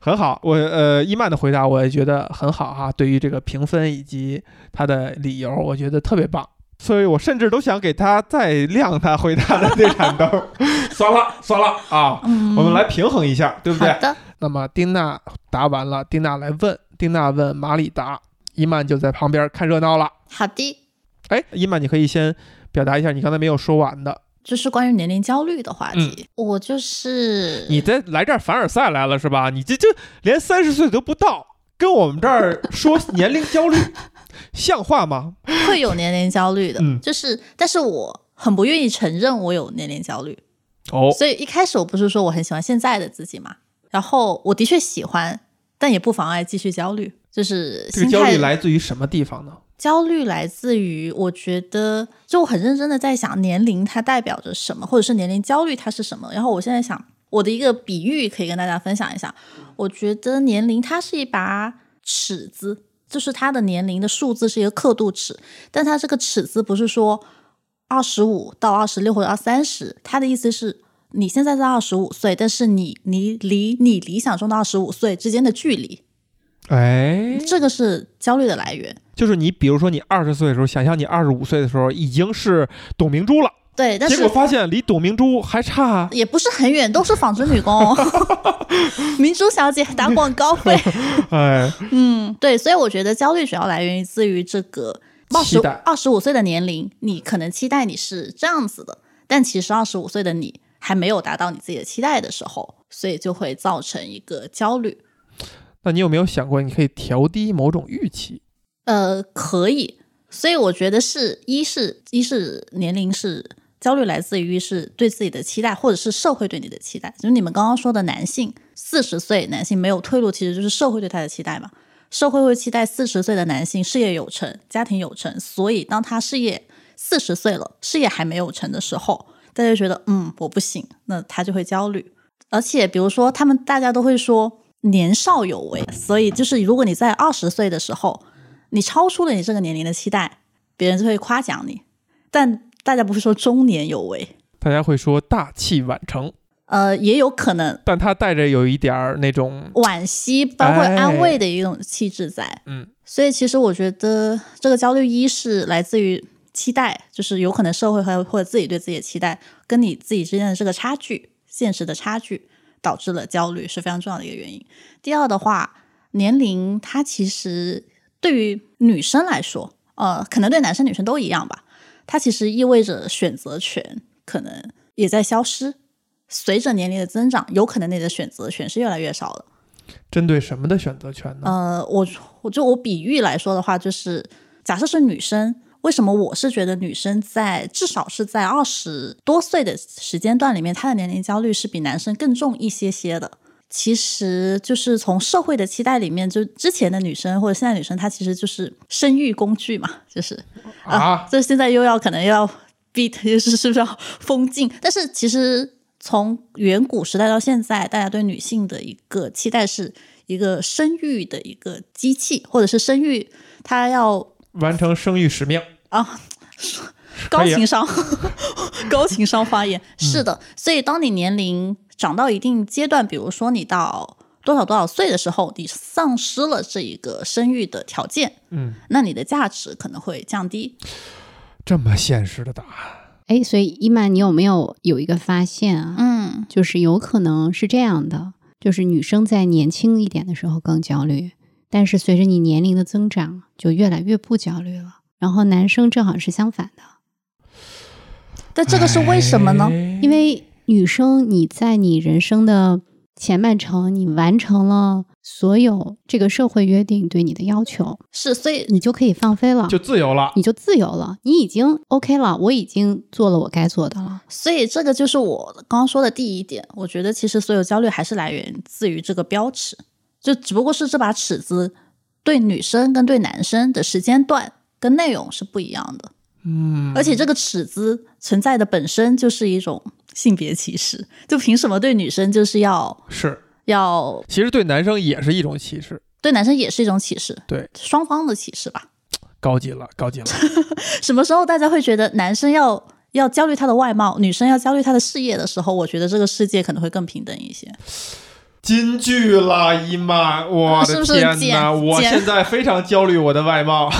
*laughs* 很好。我呃伊曼的回答我也觉得很好哈，对于这个评分以及他的理由，我觉得特别棒。所以我甚至都想给他再亮他回答的那盏灯，*laughs* 算了算了啊，嗯，我们来平衡一下，对不对好？的，那么丁娜答完了，丁娜来问，丁娜问马里达，伊曼就在旁边看热闹了。好的，哎，伊曼，你可以先表达一下你刚才没有说完的。就是关于年龄焦虑的话题，我就是你这来这儿凡尔赛来了是吧？你这这连三十岁都不到，跟我们这儿说 *laughs* 年龄焦虑，像话吗？会有年龄焦虑的，嗯就是，但是我很不愿意承认我有年龄焦虑，哦，所以一开始我不是说我很喜欢现在的自己嘛，然后我的确喜欢，但也不妨碍继续焦虑，就是这个焦虑来自于什么地方呢？焦虑来自于，我觉得就我很认真的在想年龄它代表着什么，或者是年龄焦虑它是什么。然后我现在想，我的一个比喻可以跟大家分享一下。我觉得年龄它是一把尺子，就是它的年龄的数字是一个刻度尺，但它这个尺子不是说二十五到二十六或者到三十，它的意思是你现在在二十五岁，但是你你离你理想中的二十五岁之间的距离，哎，这个是焦虑的来源。就是你，比如说你二十岁的时候，想象你二十五岁的时候已经是董明珠了，对，但是结果发现离董明珠还差，也不是很远，都是纺织女工。*laughs* 明珠小姐打广告费，*laughs* 哎，嗯，对，所以我觉得焦虑主要来源于自于这个二十二十五岁的年龄，你可能期待你是这样子的，但其实二十五岁的你还没有达到你自己的期待的时候，所以就会造成一个焦虑。那你有没有想过，你可以调低某种预期？呃，可以，所以我觉得是一是一是年龄是焦虑来自于是对自己的期待，或者是社会对你的期待。就是你们刚刚说的男性四十岁男性没有退路，其实就是社会对他的期待嘛。社会会期待四十岁的男性事业有成、家庭有成，所以当他事业四十岁了，事业还没有成的时候，大家觉得嗯我不行，那他就会焦虑。而且比如说他们大家都会说年少有为，所以就是如果你在二十岁的时候。你超出了你这个年龄的期待，别人就会夸奖你。但大家不会说中年有为，大家会说大器晚成，呃，也有可能但他带着有一点儿那种，惋惜，包括安慰的一种气质在。嗯，所以其实我觉得这个焦虑一是来自于期待，就是有可能社会和或者自己对自己的期待跟你自己之间的这个差距，现实的差距导致了焦虑，是非常重要的一个原因。第二的话，年龄它其实。对于女生来说，呃，可能对男生女生都一样吧。它其实意味着选择权可能也在消失。随着年龄的增长，有可能你的选择权是越来越少了。针对什么的选择权呢？呃，我我就我比喻来说的话，就是假设是女生，为什么我是觉得女生在至少是在二十多岁的时间段里面，她的年龄焦虑是比男生更重一些些的。其实就是从社会的期待里面，就之前的女生或者现在女生，她其实就是生育工具嘛，就是啊，这现在又要可能又要 beat，*laughs* 就是是不是要封禁？但是其实从远古时代到现在，大家对女性的一个期待是一个生育的一个机器，或者是生育，她要完成生育使命啊。高情商，*laughs* 高情商发言是的，所以当你年龄长到一定阶段，比如说你到多少多少岁的时候，你丧失了这一个生育的条件，嗯，那你的价值可能会降低。这么现实的答案，哎，所以伊曼，你有没有有一个发现啊？嗯，就是有可能是这样的，就是女生在年轻一点的时候更焦虑，但是随着你年龄的增长，就越来越不焦虑了。然后男生正好是相反的。但这个是为什么呢？哎因为女生你在你人生的前半程，你完成了所有这个社会约定对你的要求，是，所以你就可以放飞了，就自由了。你就自由了，你已经 OK 了，我已经做了我该做的了。所以这个就是我刚刚说的第一点。我觉得其实所有焦虑还是来源自于这个标尺，就只不过是这把尺子对女生跟对男生的时间段跟内容是不一样的。嗯，而且这个尺子存在的本身就是一种性别歧视，就凭什么对女生就是要是，要其实对男生也是一种歧视，对男生也是一种歧视，对，双方的歧视吧？高级了，高级了。*laughs* 什么时候大家会觉得男生要要焦虑他的外貌，女生要焦虑他的事业的时候，我觉得这个世界可能会更平等一些。金句了，姨妈，我的天哪！简简我现在非常焦虑我的外貌。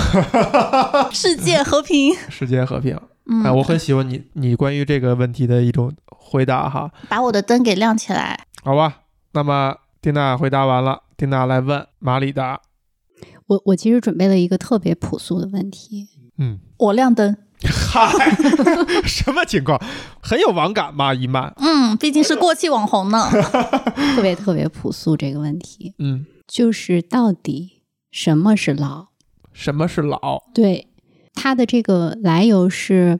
*laughs* 世界和平，世界和平，嗯哎，我很喜欢你你关于这个问题的一种回答哈，把我的灯给亮起来。好吧？那么丁娜回答完了，丁娜来问马里达，我我其实准备了一个特别朴素的问题，嗯，我亮灯，嗨，*laughs* 什么情况？很有网感吗？姨妈，嗯，毕竟是过气网红呢。*laughs* 特别特别朴素这个问题，嗯，就是到底什么是老？什么是老？对，它的这个来由是，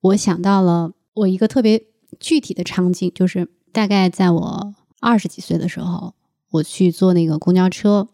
我想到了我一个特别具体的场景，就是大概在我二十几岁的时候，我去坐那个公交车，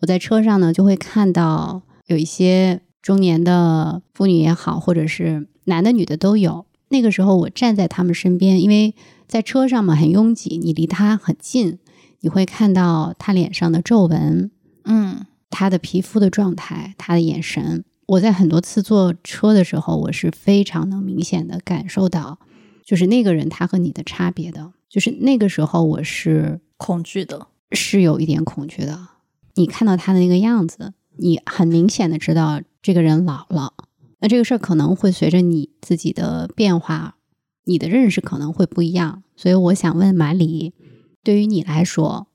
我在车上呢就会看到有一些中年的妇女也好，或者是男的女的都有。那个时候我站在他们身边，因为在车上嘛很拥挤，你离他很近，你会看到他脸上的皱纹，嗯他的皮肤的状态，他的眼神。我在很多次坐车的时候，我是非常能明显的感受到就是那个人他和你的差别的，就是那个时候我是恐惧的，是有一点恐惧的。你看到他的那个样子，你很明显的知道这个人老了。那这个事儿可能会随着你自己的变化，你的认识可能会不一样。所以我想问马里，对于你来说，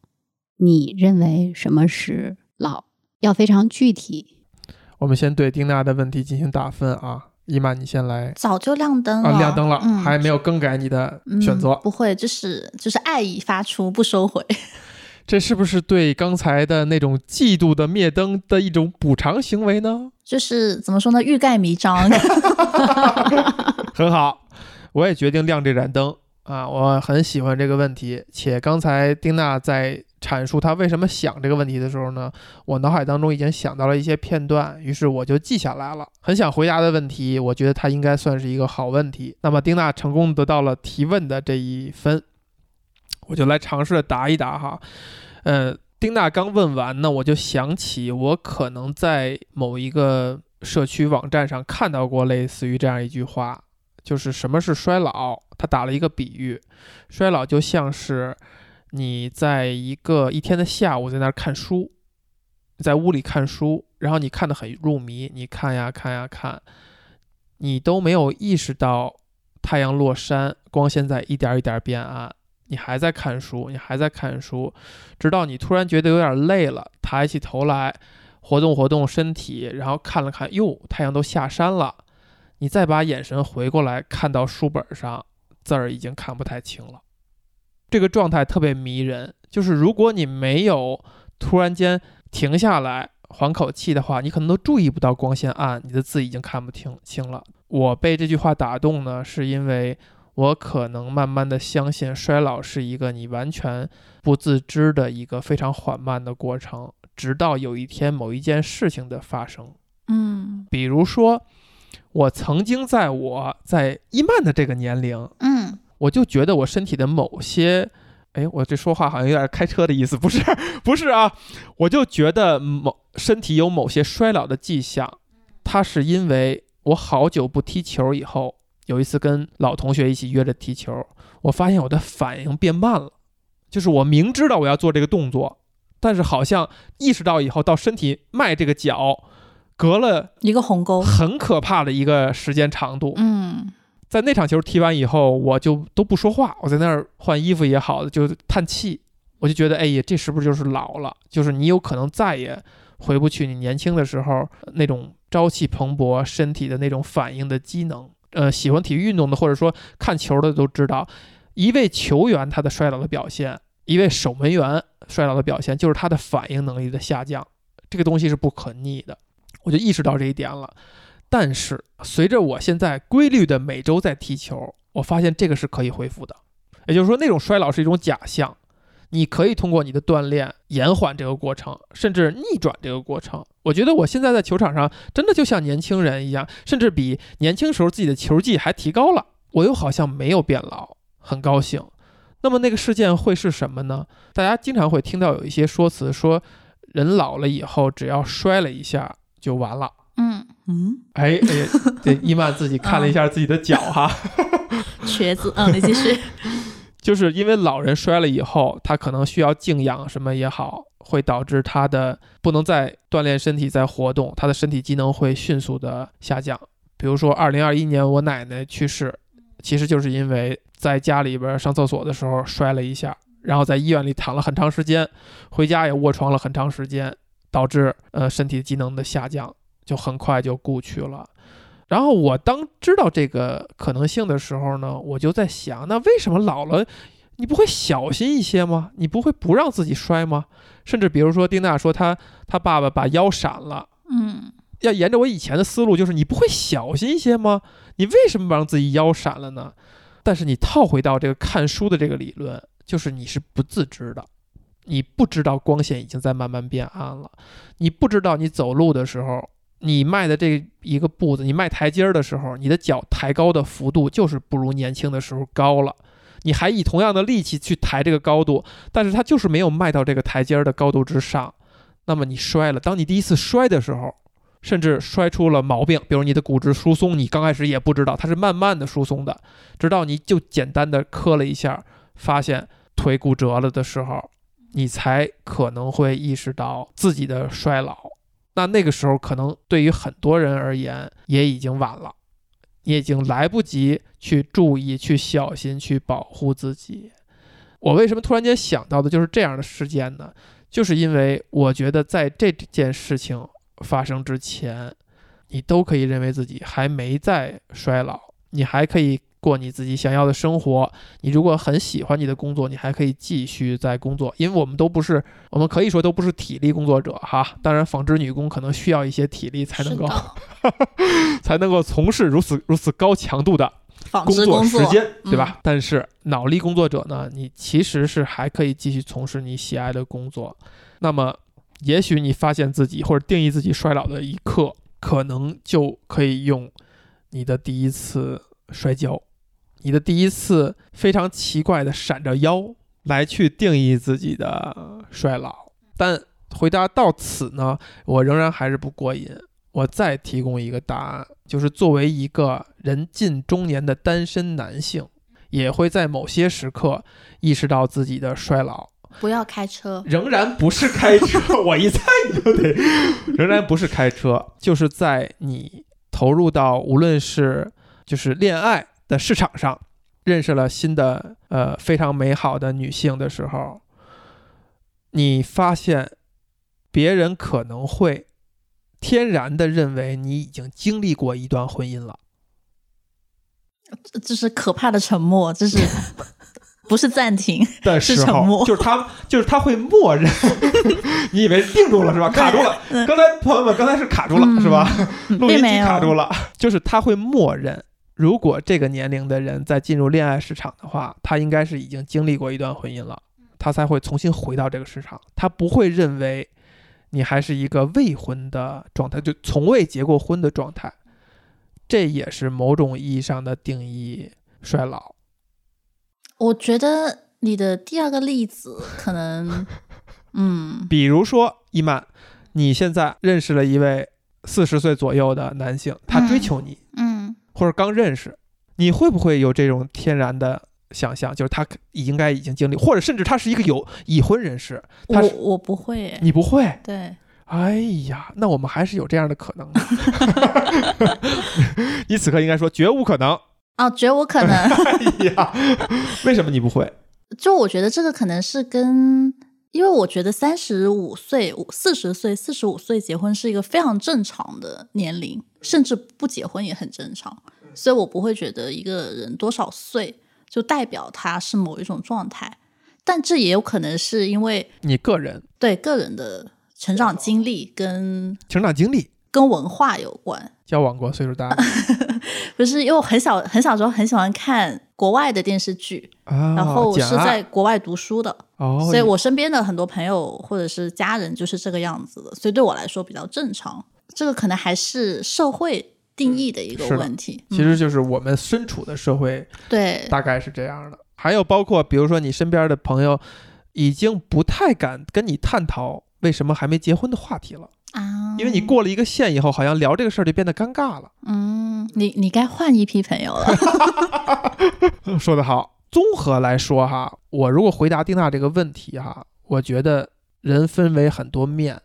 你认为什么是老？要非常具体。我们先对丁娜的问题进行打分啊，伊玛你先来早就亮灯了，啊，亮灯了，嗯还没有更改你的选择，嗯不会，就是就是爱已发出，不收回。*laughs* 这是不是对刚才的那种嫉妒的灭灯的一种补偿行为呢？就是怎么说呢，欲盖弥彰。*laughs* 很好，我也决定亮这盏灯啊！我很喜欢这个问题，且刚才丁娜在阐述她为什么想这个问题的时候呢，我脑海当中已经想到了一些片段，于是我就记下来了。很想回答的问题，我觉得它应该算是一个好问题。那么丁娜成功得到了提问的这一分，我就来尝试着答一答哈。呃，丁娜刚问完呢，我就想起我可能在某一个社区网站上看到过类似于这样一句话，就是什么是衰老？他打了一个比喻，衰老就像是你在一个一天的下午在那儿看书，在屋里看书，然后你看得很入迷，你看呀看呀看，你都没有意识到太阳落山，光线在一点一点变暗，你还在看书，你还在看书，直到你突然觉得有点累了，抬起头来。活动活动身体，然后看了看，哟，太阳都下山了。你再把眼神回过来，看到书本上字儿已经看不太清了。这个状态特别迷人，就是如果你没有突然间停下来缓口气的话，你可能都注意不到光线暗，你的字已经看不清清了。我被这句话打动呢，是因为我可能慢慢的相信衰老是一个你完全不自知的一个非常缓慢的过程。直到有一天某一件事情的发生，嗯比如说，我曾经在我在伊曼的这个年龄，嗯我就觉得我身体的某些，哎，我这说话好像有点开车的意思，不是，不是啊，我就觉得某身体有某些衰老的迹象，它是因为我好久不踢球以后，有一次跟老同学一起约着踢球，我发现我的反应变慢了，就是我明知道我要做这个动作。但是好像意识到以后，到身体迈这个脚，隔了一个鸿沟。很可怕的一个时间长度。嗯在那场球踢完以后，我就都不说话，我在那儿换衣服也好，就叹气。我就觉得，哎呀，这是不是就是老了？就是你有可能再也回不去你年轻的时候那种朝气蓬勃、身体的那种反应的机能。呃，喜欢体育运动的，或者说看球的都知道，一位球员他的衰老的表现，一位守门员衰老的表现，就是他的反应能力的下降。这个东西是不可逆的，我就意识到这一点了。但是随着我现在规律的每周在踢球，我发现这个是可以恢复的。也就是说，那种衰老是一种假象，你可以通过你的锻炼延缓这个过程，甚至逆转这个过程。我觉得我现在在球场上真的就像年轻人一样，甚至比年轻时候自己的球技还提高了。我又好像没有变老，很高兴。那么那个事件会是什么呢？大家经常会听到有一些说辞，说人老了以后只要摔了一下就完了。嗯嗯，哎哎，这伊曼自己看了一下自己的脚哈，*laughs* 瘸子。嗯，你继续。就是因为老人摔了以后，他可能需要静养什么也好，会导致他的不能再锻炼身体、再活动，他的身体机能会迅速的下降。比如说，二零二一年我奶奶去世，其实就是因为在家里边上厕所的时候摔了一下，然后在医院里躺了很长时间，回家也卧床了很长时间，导致呃身体机能的下降，就很快就故去了。然后我当知道这个可能性的时候呢，我就在想，那为什么老了你不会小心一些吗？你不会不让自己摔吗？甚至比如说丁娜说她她爸爸把腰闪了，嗯要沿着我以前的思路，就是你不会小心一些吗？你为什么不让自己腰闪了呢？但是你套回到这个看书的这个理论，就是你是不自知的，你不知道光线已经在慢慢变暗了，你不知道你走路的时候，你迈的这一个步子，你迈台阶儿的时候，你的脚抬高的幅度就是不如年轻的时候高了。你还以同样的力气去抬这个高度，但是它就是没有迈到这个台阶儿的高度之上。那么你摔了，当你第一次摔的时候，甚至摔出了毛病，比如你的骨质疏松，你刚开始也不知道，它是慢慢的疏松的，直到你就简单的磕了一下，发现腿骨折了的时候，你才可能会意识到自己的衰老。那那个时候，可能对于很多人而言，也已经晚了，你已经来不及去注意、去小心、去保护自己。我为什么突然间想到的就是这样的事件呢？就是因为我觉得在这件事情发生之前，你都可以认为自己还没在衰老，你还可以过你自己想要的生活。你如果很喜欢你的工作，你还可以继续在工作，因为我们都不是，我们可以说都不是体力工作者哈。当然，纺织女工可能需要一些体力才能够 *laughs* 才能够从事如此如此高强度的纺工作时间，对嗯吧？但是脑力工作者呢，你其实是还可以继续从事你喜爱的工作。那么，也许你发现自己或者定义自己衰老的一刻，可能就可以用你的第一次摔跤，你的第一次非常奇怪的闪着腰来去定义自己的衰老。但回答到此呢，我仍然还是不过瘾。我再提供一个答案，就是作为一个人近中年的单身男性，也会在某些时刻意识到自己的衰老。不要开车，仍然不是开车，我一猜你就得，仍然不是开车，就是在你投入到无论是就是恋爱的市场上，认识了新的呃非常美好的女性的时候，你发现别人可能会天然的认为你已经经历过一段婚姻了。这这是可怕的沉默，这是 *laughs* 不是暂停？的时候，是沉默就是他，就是他会默认，*laughs* 你以为定住了是吧？卡住了。嗯刚才朋友们，刚才是卡住了、嗯是吧？录音机卡住了，*laughs* 就是他会默认，如果这个年龄的人在进入恋爱市场的话，他应该是已经经历过一段婚姻了，他才会重新回到这个市场，他不会认为你还是一个未婚的状态，就从未结过婚的状态，这也是某种意义上的定义衰老。我觉得你的第二个例子可能，*laughs* 嗯，比如说伊曼，你现在认识了一位四十岁左右的男性，他追求你，嗯，或者刚认识，你会不会有这种天然的想象，就是他应该已经经历，或者甚至他是一个有已婚人士，我我不会，你不会？对，哎呀，那我们还是有这样的可能的。*laughs* 你此刻应该说绝无可能。哦，绝无可能，*laughs* 哎呀，为什么你不会？就我觉得这个可能是跟，因为我觉得三十五岁、四十岁、四十五岁结婚是一个非常正常的年龄，甚至不结婚也很正常，所以我不会觉得一个人多少岁就代表他是某一种状态，但这也有可能是因为你个人对个人的成长经历跟成长经历，跟文化有关。交往过岁数大的 *laughs* 不是，因为我很小很小时候很喜欢看国外的电视剧，啊，然后是在国外读书的，哦，所以我身边的很多朋友或者是家人就是这个样子的，所以对我来说比较正常。这个可能还是社会定义的一个问题。其实就是我们身处的社会嗯、对大概是这样的。还有包括比如说你身边的朋友，已经不太敢跟你探讨为什么还没结婚的话题了，啊，因为你过了一个线以后，好像聊这个事儿就变得尴尬了。嗯，你你该换一批朋友了。*laughs* 说得好。综合来说哈，我如果回答丁娜这个问题哈，我觉得人分为很多面，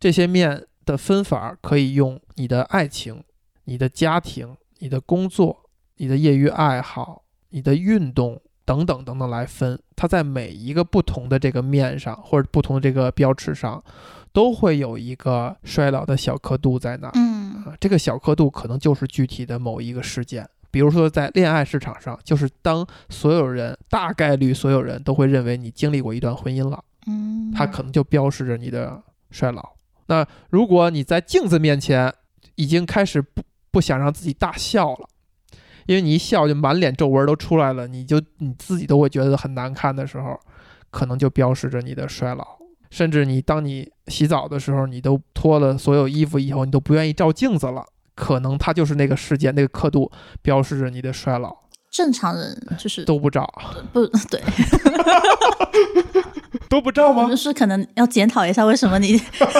这些面的分法可以用你的爱情、你的家庭、你的工作、你的业余爱好、你的运动等等等等来分。它在每一个不同的这个面上，或者不同的这个标尺上，都会有一个衰老的小刻度在那儿。嗯啊，这个小刻度可能就是具体的某一个事件，比如说在恋爱市场上，就是当所有人大概率所有人都会认为你经历过一段婚姻了，嗯，它可能就标示着你的衰老。那如果你在镜子面前已经开始不不想让自己大笑了，因为你一笑就满脸皱纹都出来了，你就你自己都会觉得很难看的时候，可能就标示着你的衰老。甚至你当你洗澡的时候，你都脱了所有衣服以后，你都不愿意照镜子了，可能它就是那个时间那个刻度标示着你的衰老。正常人就是都不照，不 *laughs* 对，*laughs* 都不照吗就？是可能要检讨一下为什么你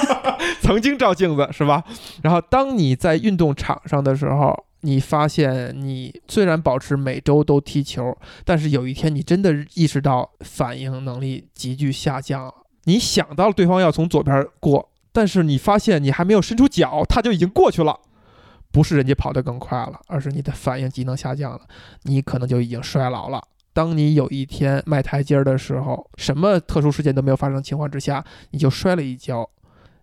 *laughs* 曾经照镜子是吧？然后当你在运动场上的时候，你发现你虽然保持每周都踢球，但是有一天你真的意识到反应能力急剧下降了。你想到了对方要从左边过，但是你发现你还没有伸出脚，他就已经过去了。不是人家跑得更快了，而是你的反应机能下降了，你可能就已经衰老了。当你有一天迈台阶儿的时候，什么特殊事件都没有发生的情况之下，你就摔了一跤，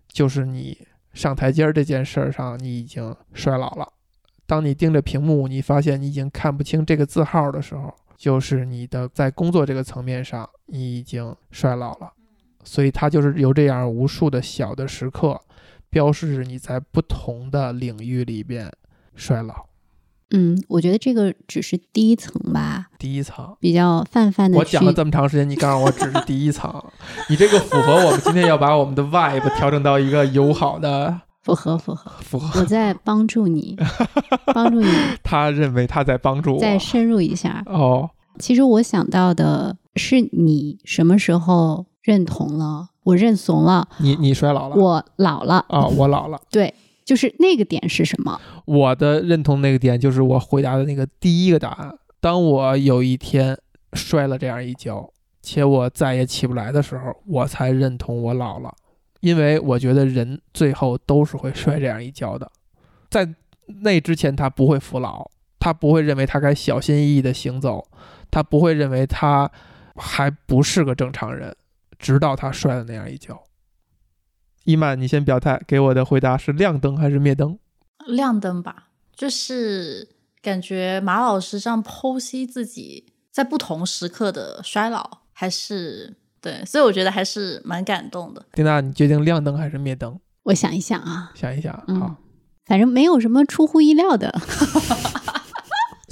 就是你上台阶儿这件事儿上，你已经衰老了。当你盯着屏幕，你发现你已经看不清这个字号的时候，就是你的在工作这个层面上，你已经衰老了。所以它就是由这样无数的小的时刻，标示着你在不同的领域里边衰老。嗯，我觉得这个只是第一层吧，第一层，比较泛泛的我讲了这么长时间，你告诉我只是第一层，*laughs* 你这个符合我们今天要把我们的 vibe 调整到一个友好的符合符合，符合。我在帮助你，*laughs* 帮助你他认为他在帮助我。再深入一下。哦，其实我想到的是，你什么时候认同了？我认怂了，你你衰老了，我老了。啊、我老了。对，就是那个点是什么？我的认同那个点就是我回答的那个第一个答案。当我有一天摔了这样一跤，且我再也起不来的时候，我才认同我老了，因为我觉得人最后都是会摔这样一跤的，在那之前他不会服老，他不会认为他该小心翼翼地行走，他不会认为他还不是个正常人，直到他摔了那样一跤。伊曼，你先表态，给我的回答是亮灯还是灭灯？亮灯吧，就是感觉马老师这样剖析自己在不同时刻的衰老，还是对，所以我觉得还是蛮感动的。丁娜，你决定亮灯还是灭灯？我想一想啊，想一想，嗯好，反正没有什么出乎意料的。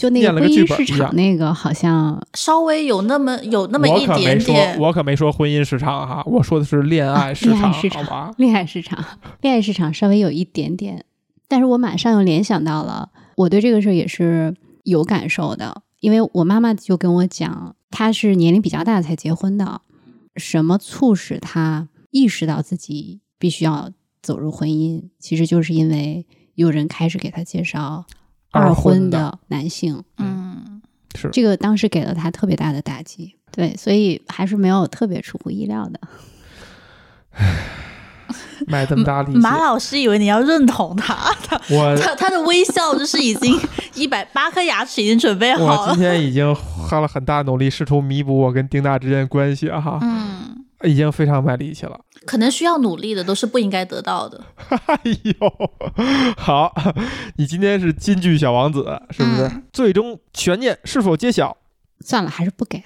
就那个个婚姻市场那个，好像稍微有那么有那么一我可没说，点点，我可没说婚姻市场哈，我说的是恋爱市场，恋爱市场？恋爱市场，恋爱市场稍微有一点点，但是我马上又联想到了，我对这个事儿也是有感受的，因为我妈妈就跟我讲，她是年龄比较大才结婚的，什么促使她意识到自己必须要走入婚姻，其实就是因为有人开始给她介绍二二婚的男性，嗯，是这个当时给了他特别大的打击，对，所以还是没有特别出乎意料的。卖这么大力气，马老师以为你要认同他，他我他他的微笑就是已经 *laughs* 一百八颗牙齿已经准备好我今。天已经 *laughs* 花了很大努力，试图弥补我跟丁娜之间的关系啊哈，嗯，已经非常卖力气了。可能需要努力的都是不应该得到的。*laughs* 哎呦，好，你今天是金句小王子，是不是？嗯最终悬念是否揭晓？算了，还是不给了。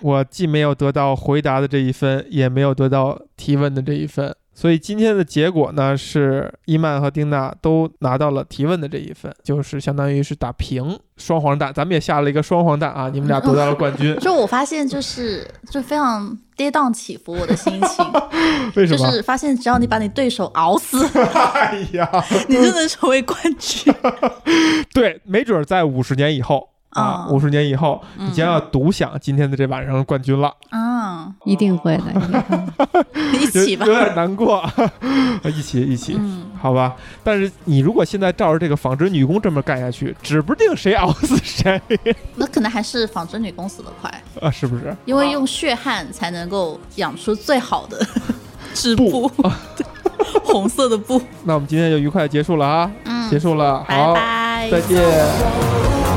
我既没有得到回答的这一分，也没有得到提问的这一分，所以今天的结果呢是伊曼和丁娜都拿到了提问的这一份，就是相当于是打平双黄蛋，咱们也下了一个双黄蛋啊，*laughs* 你们俩得到了冠军，*laughs* 就我发现，就是就非常跌宕起伏，我的心情 *laughs* 为什么？就是发现，只要你把你对手熬死，哎呀，你就能成为冠军。对，没准儿在五十年以后啊，嗯。五十年以后，你将要独享今天的这晚上的冠军了。啊，一定会的，*laughs* 一起吧。有。点难过，*laughs* 一起一起，嗯，好吧。但是你如果现在照着这个纺织女工这么干下去，指不定谁熬死谁。*laughs* 那可能还是纺织女工死的快，啊，是不是？因为用血汗才能够养出最好的织布，红色的布。那我们今天就愉快地结束了啊，嗯。结束了，拜好，拜，再见。